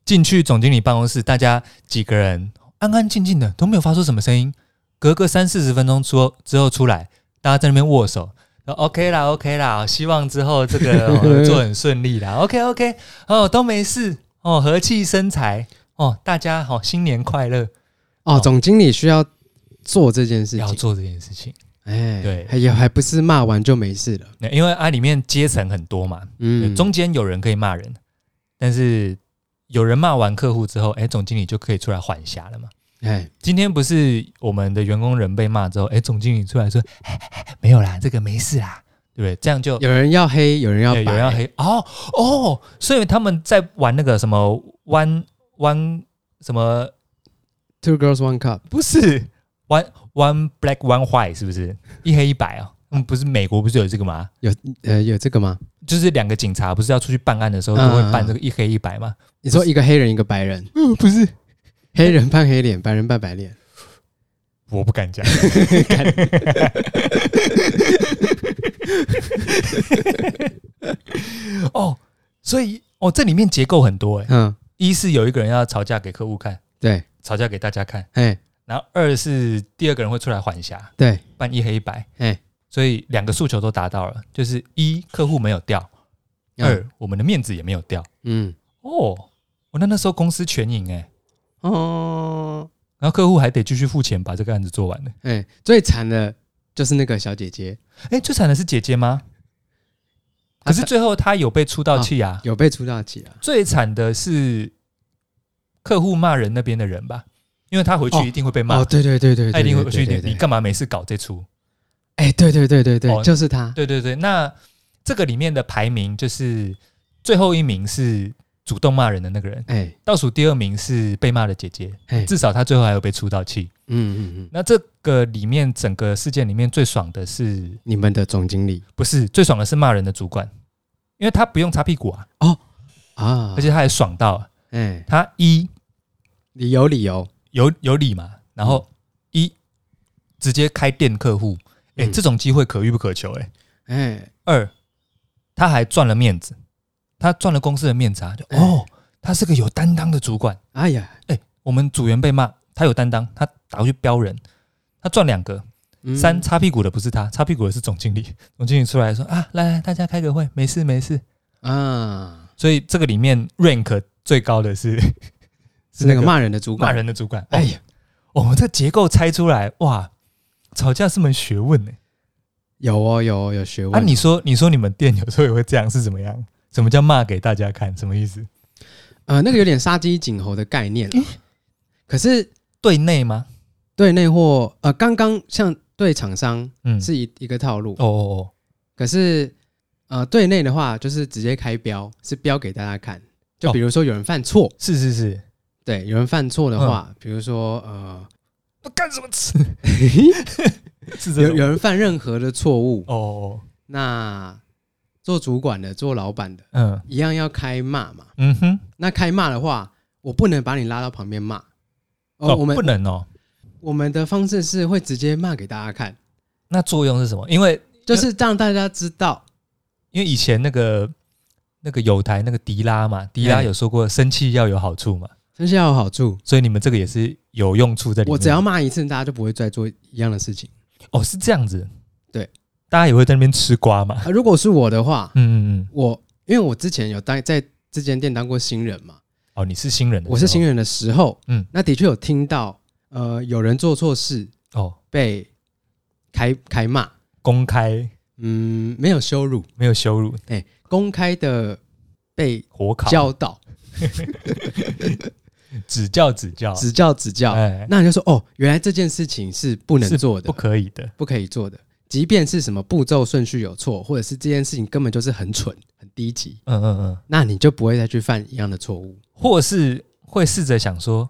进去总经理办公室，大家几个人安安静静的，都没有发出什么声音。隔个三四十分钟出之后出来，大家在那边握手，说 OK 啦，OK 啦，希望之后这个、哦、做很顺利啦。OK OK，哦都没事哦，和气生财哦，大家好、哦，新年快乐哦。总经理需要做这件事情，要做这件事情。哎，对，还也还不是骂完就没事了，因为啊里面阶层很多嘛，嗯，中间有人可以骂人，但是有人骂完客户之后，哎，总经理就可以出来缓下了嘛。哎，今天不是我们的员工人被骂之后，哎，总经理出来说，没有啦，这个没事啦，对不对？这样就有人要黑，有人要白，有人要黑，哦哦，所以他们在玩那个什么 one one 什么 two girls one cup，不是 one。One black, one white，是不是一黑一白啊？嗯，不是美国不是有这个吗？有呃有这个吗？就是两个警察不是要出去办案的时候都会办这个一黑一白吗？你说一个黑人一个白人？嗯，不是，黑人扮黑脸，白人扮白脸。我不敢讲。哦，所以哦，这里面结构很多哎。嗯，一是有一个人要吵架给客户看，对，吵架给大家看，哎。然后二是第二个人会出来缓颊，对，扮一黑一白，哎，所以两个诉求都达到了，就是一客户没有掉，二我们的面子也没有掉，嗯，哦，我那那时候公司全赢哎，哦，然后客户还得继续付钱把这个案子做完呢，哎，最惨的就是那个小姐姐，哎，最惨的是姐姐吗？可是最后她有被出到气啊，有被出道气啊，最惨的是客户骂人那边的人吧。因为他回去一定会被骂，哦，对对对对，他一定会回去。你干嘛没事搞这出？哎，对对对对对，就是他。对对对，那这个里面的排名就是最后一名是主动骂人的那个人，哎，倒数第二名是被骂的姐姐，至少他最后还有被出到气。嗯嗯嗯。那这个里面整个事件里面最爽的是你们的总经理，不是最爽的是骂人的主管，因为他不用擦屁股啊。哦啊，而且他还爽到，哎，他一理由理由。有有理嘛？然后一直接开店客户，哎、欸，这种机会可遇不可求、欸，哎，哎。二，他还赚了面子，他赚了公司的面子啊！就哦，他是个有担当的主管。哎呀，哎，我们组员被骂，他有担当，他打过去飙人，他赚两个。三擦屁股的不是他，擦屁股的是总经理。总经理出来说啊，来来，大家开个会，没事没事啊。所以这个里面 rank 最高的是是那个骂人的主管，骂人的主管。哎呀，我们这结构拆出来，哇，吵架是门学问呢。有哦，有哦，有学问。啊，你说你说你们店有时候也会这样是怎么样？什么叫骂给大家看？什么意思？呃，那个有点杀鸡儆猴的概念。可是对内吗？对内或呃，刚刚像。对厂商，嗯，是一一个套路哦哦哦。可是，呃，对内的话，就是直接开标，是标给大家看。就比如说有人犯错，是是是，对，有人犯错的话，比如说呃，干什么吃？有有人犯任何的错误哦，那做主管的、做老板的，嗯，一样要开骂嘛。嗯哼，那开骂的话，我不能把你拉到旁边骂。哦，我们不能哦。我们的方式是会直接骂给大家看，那作用是什么？因为就是让大家知道，因为以前那个那个友台那个迪拉嘛，迪拉有说过生气要有好处嘛，生气要有好处，所以你们这个也是有用处在里面。我只要骂一次，大家就不会再做一样的事情。哦，是这样子，对，大家也会在那边吃瓜嘛。如果是我的话，嗯嗯嗯，我因为我之前有当在这间店当过新人嘛。哦，你是新人的，我是新人的时候，嗯，那的确有听到。呃，有人做错事哦，被开开骂，公开，嗯，没有羞辱，没有羞辱，哎，公开的被火烤。教导，指教指教。指教指教，哎，那你就说哦，原来这件事情是不能做的，不可以的，不可以做的，即便是什么步骤顺序有错，或者是这件事情根本就是很蠢、很低级，嗯嗯嗯，那你就不会再去犯一样的错误，或是会试着想说。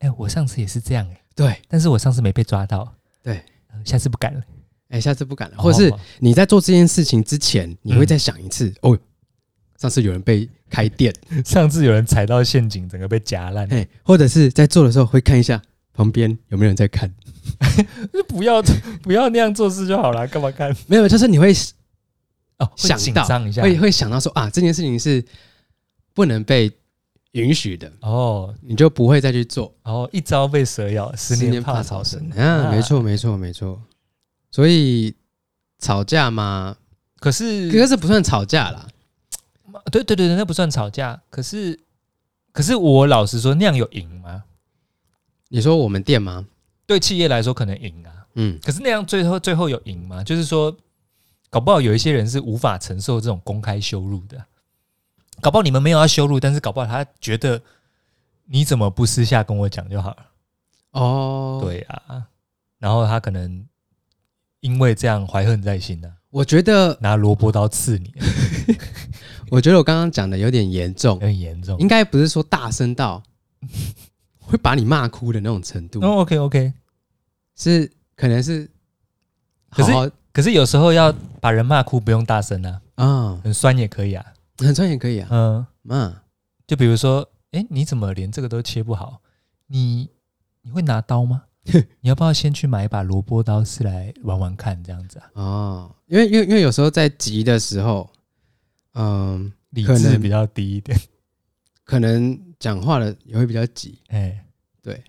哎，我上次也是这样哎，对，但是我上次没被抓到，对，下次不敢了，哎，下次不敢了，或者是你在做这件事情之前，你会再想一次，哦，上次有人被开店，上次有人踩到陷阱，整个被夹烂，哎，或者是在做的时候会看一下旁边有没有人在看，就 不要不要那样做事就好了，干嘛看？没有，就是你会哦想到会会想到说啊，这件事情是不能被。允许的哦，你就不会再去做哦。一朝被蛇咬，十年怕草绳。嗯，没错，没错，没错。所以吵架嘛，可是可是不算吵架啦。对对对，那不算吵架。可是可是我老实说，那样有赢吗？你说我们店吗？对企业来说可能赢啊。嗯，可是那样最后最后有赢吗？就是说，搞不好有一些人是无法承受这种公开羞辱的。搞不好你们没有要羞辱，但是搞不好他觉得你怎么不私下跟我讲就好了。哦，对啊，然后他可能因为这样怀恨在心呢、啊。我觉得拿萝卜刀刺你，我觉得我刚刚讲的有点严重，有点严重，应该不是说大声到 会把你骂哭的那种程度。哦，OK OK，是可能是好好，可是可是有时候要把人骂哭不用大声啊，啊、哦，很酸也可以啊。很酸也可以啊，嗯，嗯，就比如说，哎、欸，你怎么连这个都切不好？你你会拿刀吗？你要不要先去买一把萝卜刀，试来玩玩看，这样子啊？哦，因为因为因为有时候在急的时候，嗯，理智比较低一点，可能讲话的也会比较急。哎、欸，对，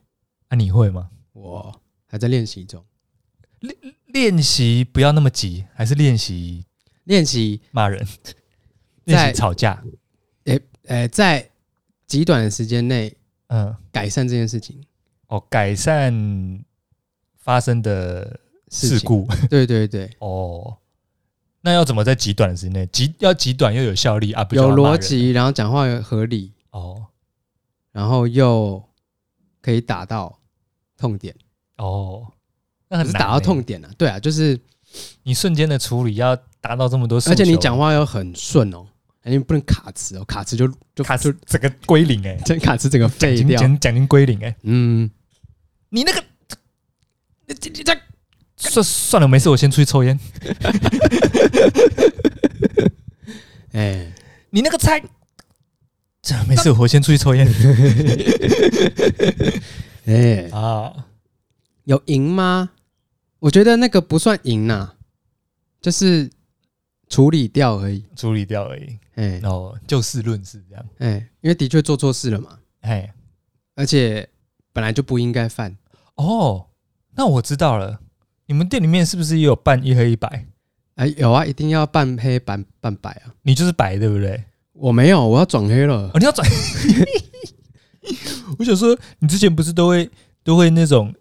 那、啊、你会吗？我还在练习中，练练习不要那么急，还是练习练习骂人。练习吵架，诶诶，在极短的时间内，嗯，改善这件事情，哦，改善发生的事故，对对对，哦，那要怎么在极短的时间内，极要极短又有效率啊？有逻辑，然后讲话又合理，哦，然后又可以打到痛点，哦，那很难打到痛点了，对啊，就是你瞬间的处理要达到这么多，而且你讲话要很顺哦。因为不能卡词哦，卡词就就卡就整个归零哎，真卡词整个废掉，奖金归零哎，嗯，你那个，你你这算算了，没事，我先出去抽烟。哎，你那个菜，这没事，我先出去抽烟。哎啊，有赢吗？我觉得那个不算赢呐，就是处理掉而已，处理掉而已。哎，哦，就事论事这样。哎，因为的确做错事了嘛。哎，而且本来就不应该犯。哦，那我知道了。你们店里面是不是也有半一黑一白？哎，有啊，一定要半黑半半白啊。你就是白，对不对？我没有，我要转黑了。哦，你要转？我想说，你之前不是都会都会那种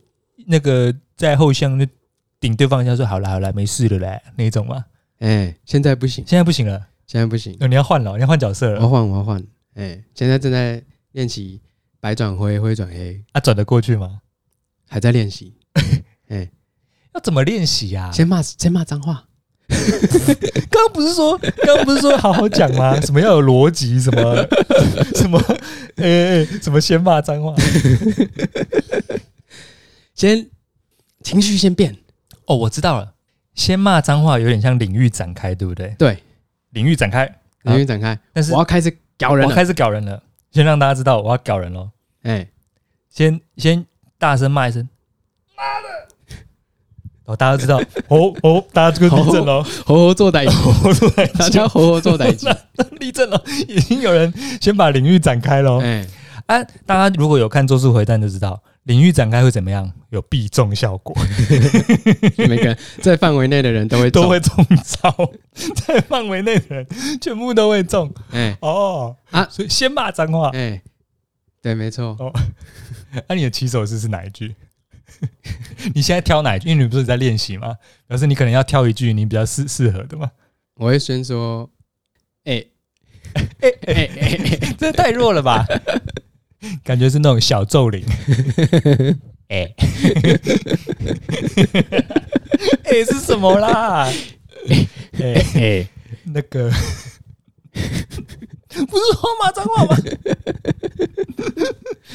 那个在后巷那。顶对方一下说好了好了没事了嘞那种吗？哎，现在不行，现在不行了，现在不行。哦，你要换了，你要换角色了。我要换，我要换。哎，现在正在练习白转灰，灰转黑。啊，转得过去吗？还在练习。哎，要怎么练习呀？先骂，先骂脏话。刚刚不是说，刚刚不是说好好讲吗？什么要有逻辑？什么 什么？哎哎，什么先骂脏话？先情绪先变。哦，我知道了。先骂脏话，有点像领域展开，对不对？对，领域展开，领域展开。但是我要开始搞人，我开始搞人了。先让大家知道我要搞人喽。哎，先先大声骂一声，妈的！哦，大家知道，哦哦，大家这个立正喽，好好做歹，好好做歹，大家好好做歹机，立正了。已经有人先把领域展开喽。哎，啊，大家如果有看《咒术回战》就知道。领域展开会怎么样？有必中效果。每个在范围内的人都会都会中招，在范围内的人全部都会中。哎哦啊，所以先骂脏话。哎，对，没错。哦，那你的起手式是哪一句？你现在挑哪一句？因为你不是在练习吗？表示你可能要挑一句你比较适适合的吗？我会先说，哎 哎哎哎，这太弱了吧？感觉是那种小咒灵，哎，哎是什么啦？哎哎，那个不是说骂脏话吗？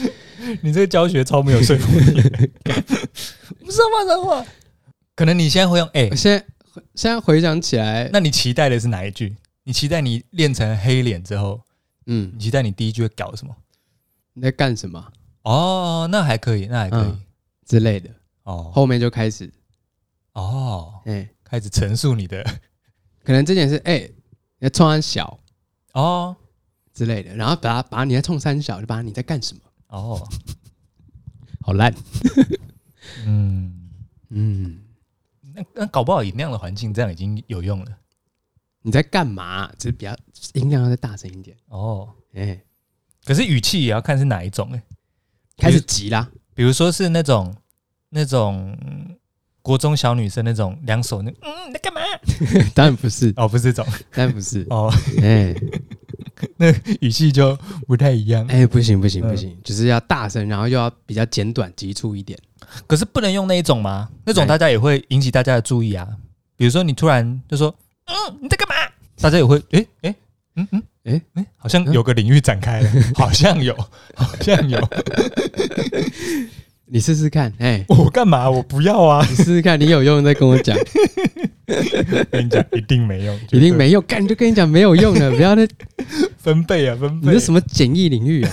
你这个教学超没有说服力，不是骂脏话。可能你现在会用哎，现在现在回想起来，那你期待的是哪一句？你期待你练成黑脸之后，嗯，你期待你第一句会搞什么？你在干什么？哦，那还可以，那还可以、嗯、之类的。哦，后面就开始，哦，哎、欸，开始陈述你的，可能这件事，哎、欸，你在冲三小，哦之类的，然后把把你在冲三小，就把你在干什么？哦，好烂，嗯嗯，那那搞不好以那样的环境，这样已经有用了。你在干嘛？只是比较音量要再大声一点。哦，哎、欸。可是语气也要看是哪一种哎、欸，开始急啦。比如说是那种那种国中小女生那种两手那嗯，你在干嘛？当然不是哦，不是这种，当然不是 哦。哎，那语气就不太一样。哎，不行不行不行，就是要大声，然后又要比较简短急促一点。可是不能用那一种吗？那种大家也会引起大家的注意啊。比如说你突然就说嗯，你在干嘛？大家也会哎哎嗯嗯。哎哎，好像有个领域展开了，好像有，好像有。你试试看，哎，我干嘛？我不要啊！你试试看，你有用再跟我讲。跟你讲，一定没用，一定没用。干就跟你讲没有用的，不要那分贝啊，分贝。你是什么简易领域啊？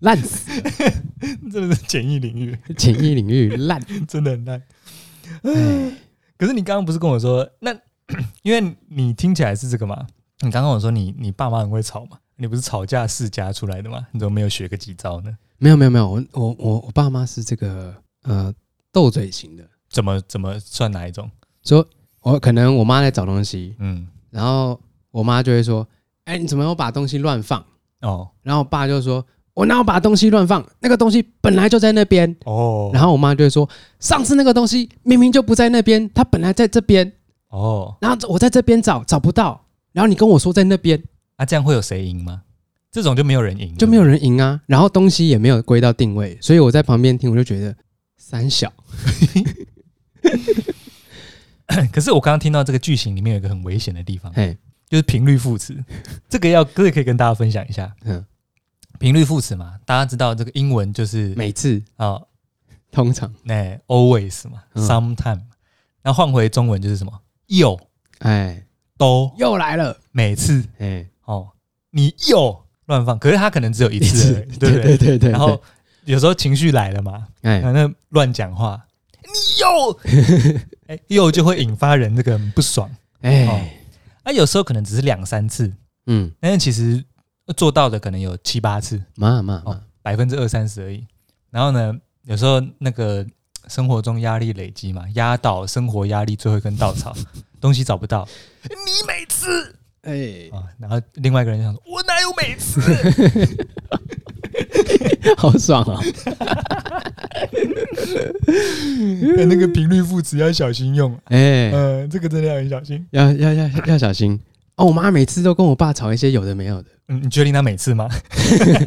烂死！真的是简易领域，简易领域烂，真的很烂。哎，可是你刚刚不是跟我说，那 因为你听起来是这个嘛？你刚刚我说你你爸妈很会吵嘛？你不是吵架世家出来的吗？你怎么没有学个几招呢？没有没有没有，我我我我爸妈是这个呃斗嘴型的。怎么怎么算哪一种？说我可能我妈在找东西，嗯，然后我妈就会说：“哎，你怎么又把东西乱放？”哦，然后我爸就说：“我哪有把东西乱放？那个东西本来就在那边。”哦，然后我妈就会说：“上次那个东西明明就不在那边，它本来在这边。”哦，然后我在这边找找不到。然后你跟我说在那边，啊，这样会有谁赢吗？这种就没有人赢，就没有人赢啊。然后东西也没有归到定位，所以我在旁边听，我就觉得三小。可是我刚刚听到这个剧情里面有一个很危险的地方，嘿，就是频率副词。这个要这个可以跟大家分享一下。嗯，频率副词嘛，大家知道这个英文就是每次。啊，通常。那，always 嘛，sometime。那换回中文就是什么？又哎。都。又来了，每次，哎，哦，你又乱放，可是他可能只有一次，对对？对对。然后有时候情绪来了嘛，哎，那乱讲话，你又 哎又就会引发人这个不爽，哎，啊，有时候可能只是两三次，嗯，但是其实做到的可能有七八次，妈妈，百分之二三十而已。然后呢，有时候那个生活中压力累积嘛，压倒生活压力最后一根稻草，东西找不到，你每次。哎，啊，然后另外一个人就想说：“我哪有每次？好爽啊！那个频率副词要小心用，哎，嗯，这个真的要很小心，要要要要小心。哦，我妈每次都跟我爸吵一些有的没有的。嗯，你确定他每次吗？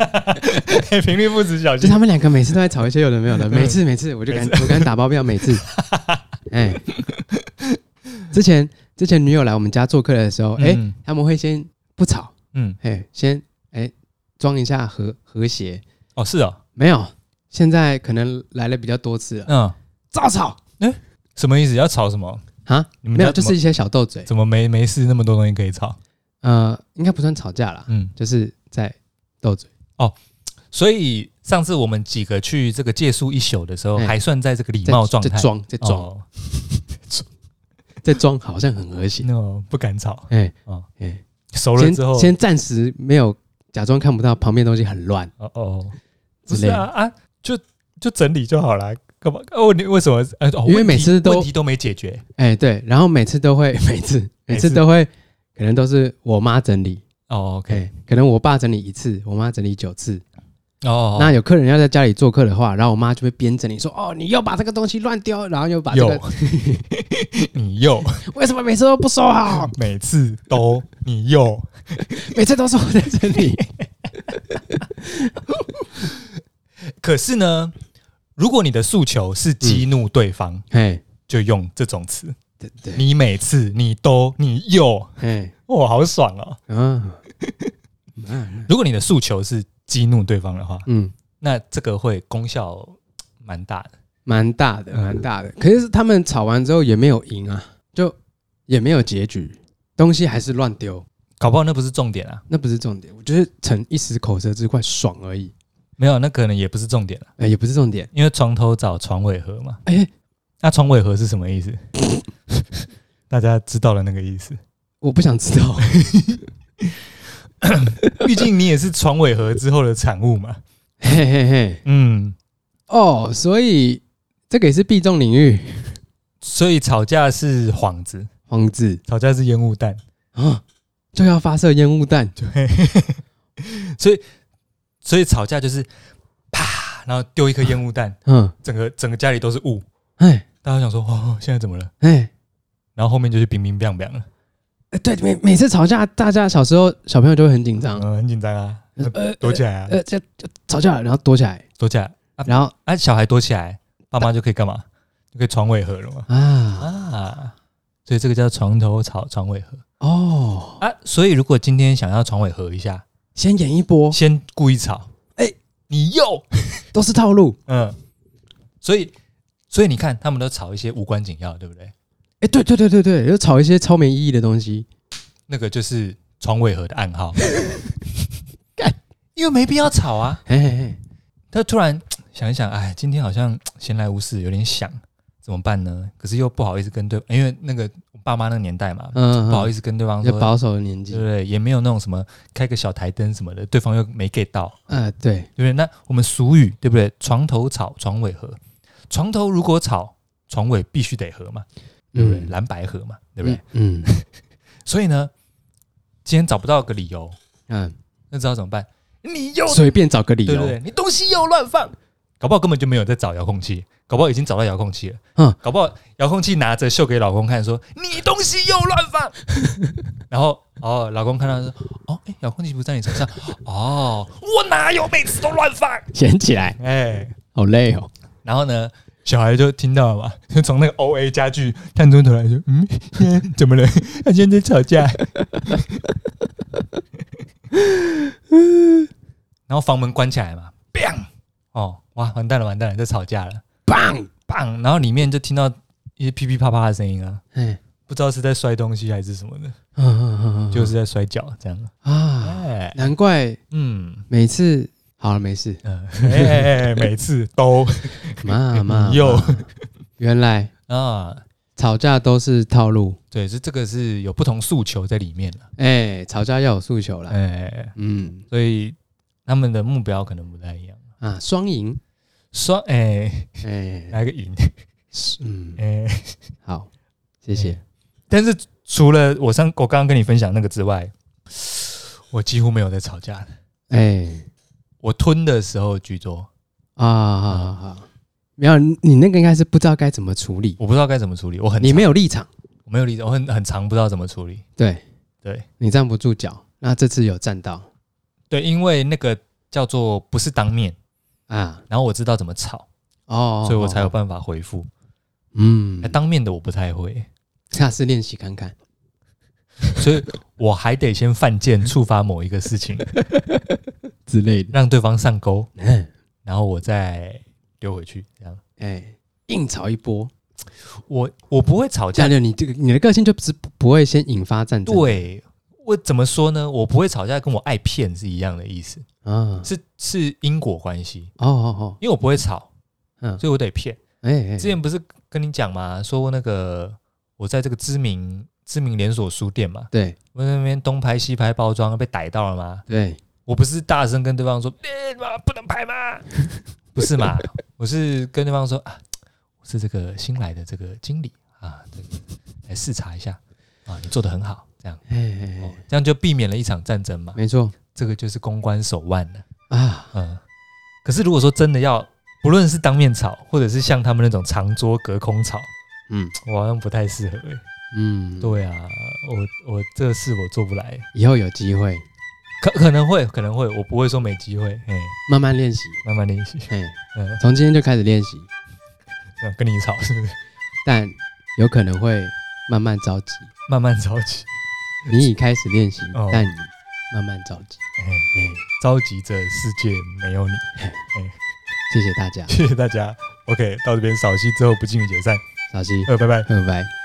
频率副词小心，就他们两个每次都在吵一些有的没有的，每次每次我就敢我敢打包票，每次。哎，之前。之前女友来我们家做客的时候，哎、嗯欸，他们会先不吵，嗯，哎，先哎装一下和和谐。哦，是哦，没有，现在可能来了比较多次了。嗯，照吵。哎、欸，什么意思？要吵什么啊？你们没有，就是一些小斗嘴。怎么没没事那么多东西可以吵？呃，应该不算吵架啦，嗯，就是在斗嘴。哦，所以上次我们几个去这个借宿一宿的时候，欸、还算在这个礼貌状态，在装，在装。哦 在装好像很和谐，那 不敢吵。哎，哦，哎，熟了之后，先暂时没有假装看不到旁边东西很乱。哦哦，不是啊啊，就就整理就好了，干嘛？哦，你为什么？呃，因为每次都问题都没解决。哎，对，然后每次都会，每次每次都会，可能都是我妈整理。哦，OK，可能我爸整理一次，我妈整理九次。哦，那有客人要在家里做客的话，然后我妈就会编整理说：“哦，你又把这个东西乱丢，然后又把这个，你又为什么每次都不收好？每次都你又每次都是我在整理。可是呢，如果你的诉求是激怒对方，哎，就用这种词。对对，你每次你都你又，哎，哇，好爽哦。嗯，如果你的诉求是。激怒对方的话，嗯，那这个会功效蛮大的，蛮大的，蛮大的。可是他们吵完之后也没有赢啊，就也没有结局，东西还是乱丢，搞不好那不是重点啊，那不是重点。我觉得逞一时口舌之快，爽而已。没有，那可能也不是重点了，哎，也不是重点，因为床头找，床尾和嘛。哎，那床尾和是什么意思？大家知道了那个意思？我不想知道。毕竟你也是床尾和之后的产物嘛，嘿嘿嘿，嗯，哦，所以这个也是必中领域，所以吵架是幌子，幌子，吵架是烟雾弹。啊，就要发射烟雾弹，对，所以所以吵架就是啪，然后丢一颗烟雾弹，嗯，整个整个家里都是雾，哎，大家想说哦，现在怎么了？哎，然后后面就是冰冰冰冰了。哎，对，每每次吵架，大家小时候小朋友就会很紧张，嗯，很紧张啊，呃，躲起来啊，呃，就就吵架，然后躲起来，躲起来，然后哎，小孩躲起来，爸妈就可以干嘛？就可以床尾和了嘛？啊。啊，所以这个叫床头吵，床尾和。哦。啊，所以如果今天想要床尾和一下，先演一波，先故意吵，哎，你又。都是套路，嗯，所以所以你看，他们都吵一些无关紧要，对不对？哎，欸、对对对对对，就炒一些超没意义的东西，那个就是床尾和的暗号。干，因为没必要吵啊。嘿嘿嘿，他突然想一想，哎，今天好像闲来无事，有点想，怎么办呢？可是又不好意思跟对，因为那个爸妈那个年代嘛，嗯，不好意思跟对方说，保守的年纪，对不对？也没有那种什么开个小台灯什么的，对方又没 get 到。嗯，对，对不对？那我们俗语对不对？床头吵，床尾和。床头如果吵，床尾必须得和嘛。对不对？蓝白合嘛，对不对？嗯。所以呢，今天找不到个理由，嗯，那知道怎么办？你又随便找个理由，对不对？你东西又乱放，搞不好根本就没有在找遥控器，搞不好已经找到遥控器了。嗯，搞不好遥控器拿着秀给老公看，说你东西又乱放。然后哦，老公看到说，哦，哎，遥控器不在你手上，哦，我哪有每次都乱放？捡起来，哎，好累哦。然后呢？小孩就听到了嘛，就从那个 O A 家具探出头来说：“嗯，怎么了？他现在在吵架。”然后房门关起来嘛，bang！哦，哇，完蛋了，完蛋了，在吵架了，bang bang！然后里面就听到一些噼噼啪啪的声音啊，嗯，不知道是在摔东西还是什么的，嗯嗯嗯，就是在摔跤这样。啊，难怪，嗯，每次好了，没事。嗯，哎，每次都。妈妈 又。原来啊，吵架都是套路。对，是这个是有不同诉求在里面了。哎，吵架要有诉求了。哎，嗯，所以他们的目标可能不太一样。啊。双赢，双哎哎，来个赢。嗯，哎，好，谢谢。但是除了我上我刚刚跟你分享那个之外，我几乎没有在吵架的。哎。我吞的时候居多啊，好好好，没有你那个应该是不知道该怎么处理，我不知道该怎么处理，我很你没有立场，我没有立场，我很很长不知道怎么处理，对。对，你站不住脚，那这次有站到，对，因为那个叫做不是当面啊，然后我知道怎么吵哦，所以我才有办法回复，嗯，当面的我不太会，下次练习看看。所以我还得先犯贱，触发某一个事情 之类的，让对方上钩，嗯然后我再丢回去，这样，哎，硬吵一波。我我不会吵架，你这个你的个性就不是不会先引发战争。对，我怎么说呢？我不会吵架，跟我爱骗是一样的意思啊，是是因果关系。哦哦哦，因为我不会吵，嗯，所以我得骗。哎，之前不是跟你讲吗？说那个我在这个知名。知名连锁书店嘛，对，我在那边东拍西拍包装，被逮到了吗？对，我不是大声跟对方说，欸、不能拍吗？不是嘛？我是跟对方说啊，我是这个新来的这个经理啊，这个来视察一下啊，你做的很好，这样，这样就避免了一场战争嘛。没错，这个就是公关手腕了。啊。嗯，可是如果说真的要，不论是当面吵，或者是像他们那种长桌隔空吵，嗯，我好像不太适合、欸。嗯，对啊，我我这事我做不来，以后有机会，可可能会可能会，我不会说没机会，嘿，慢慢练习，慢慢练习，嘿，嗯，从今天就开始练习，嗯，跟你吵是不是？但有可能会慢慢着急，慢慢着急，你已开始练习，但你慢慢着急，嘿，着急着世界没有你，嘿，谢谢大家，谢谢大家，OK，到这边扫息之后不进行解散，扫息，呃，拜拜，拜拜。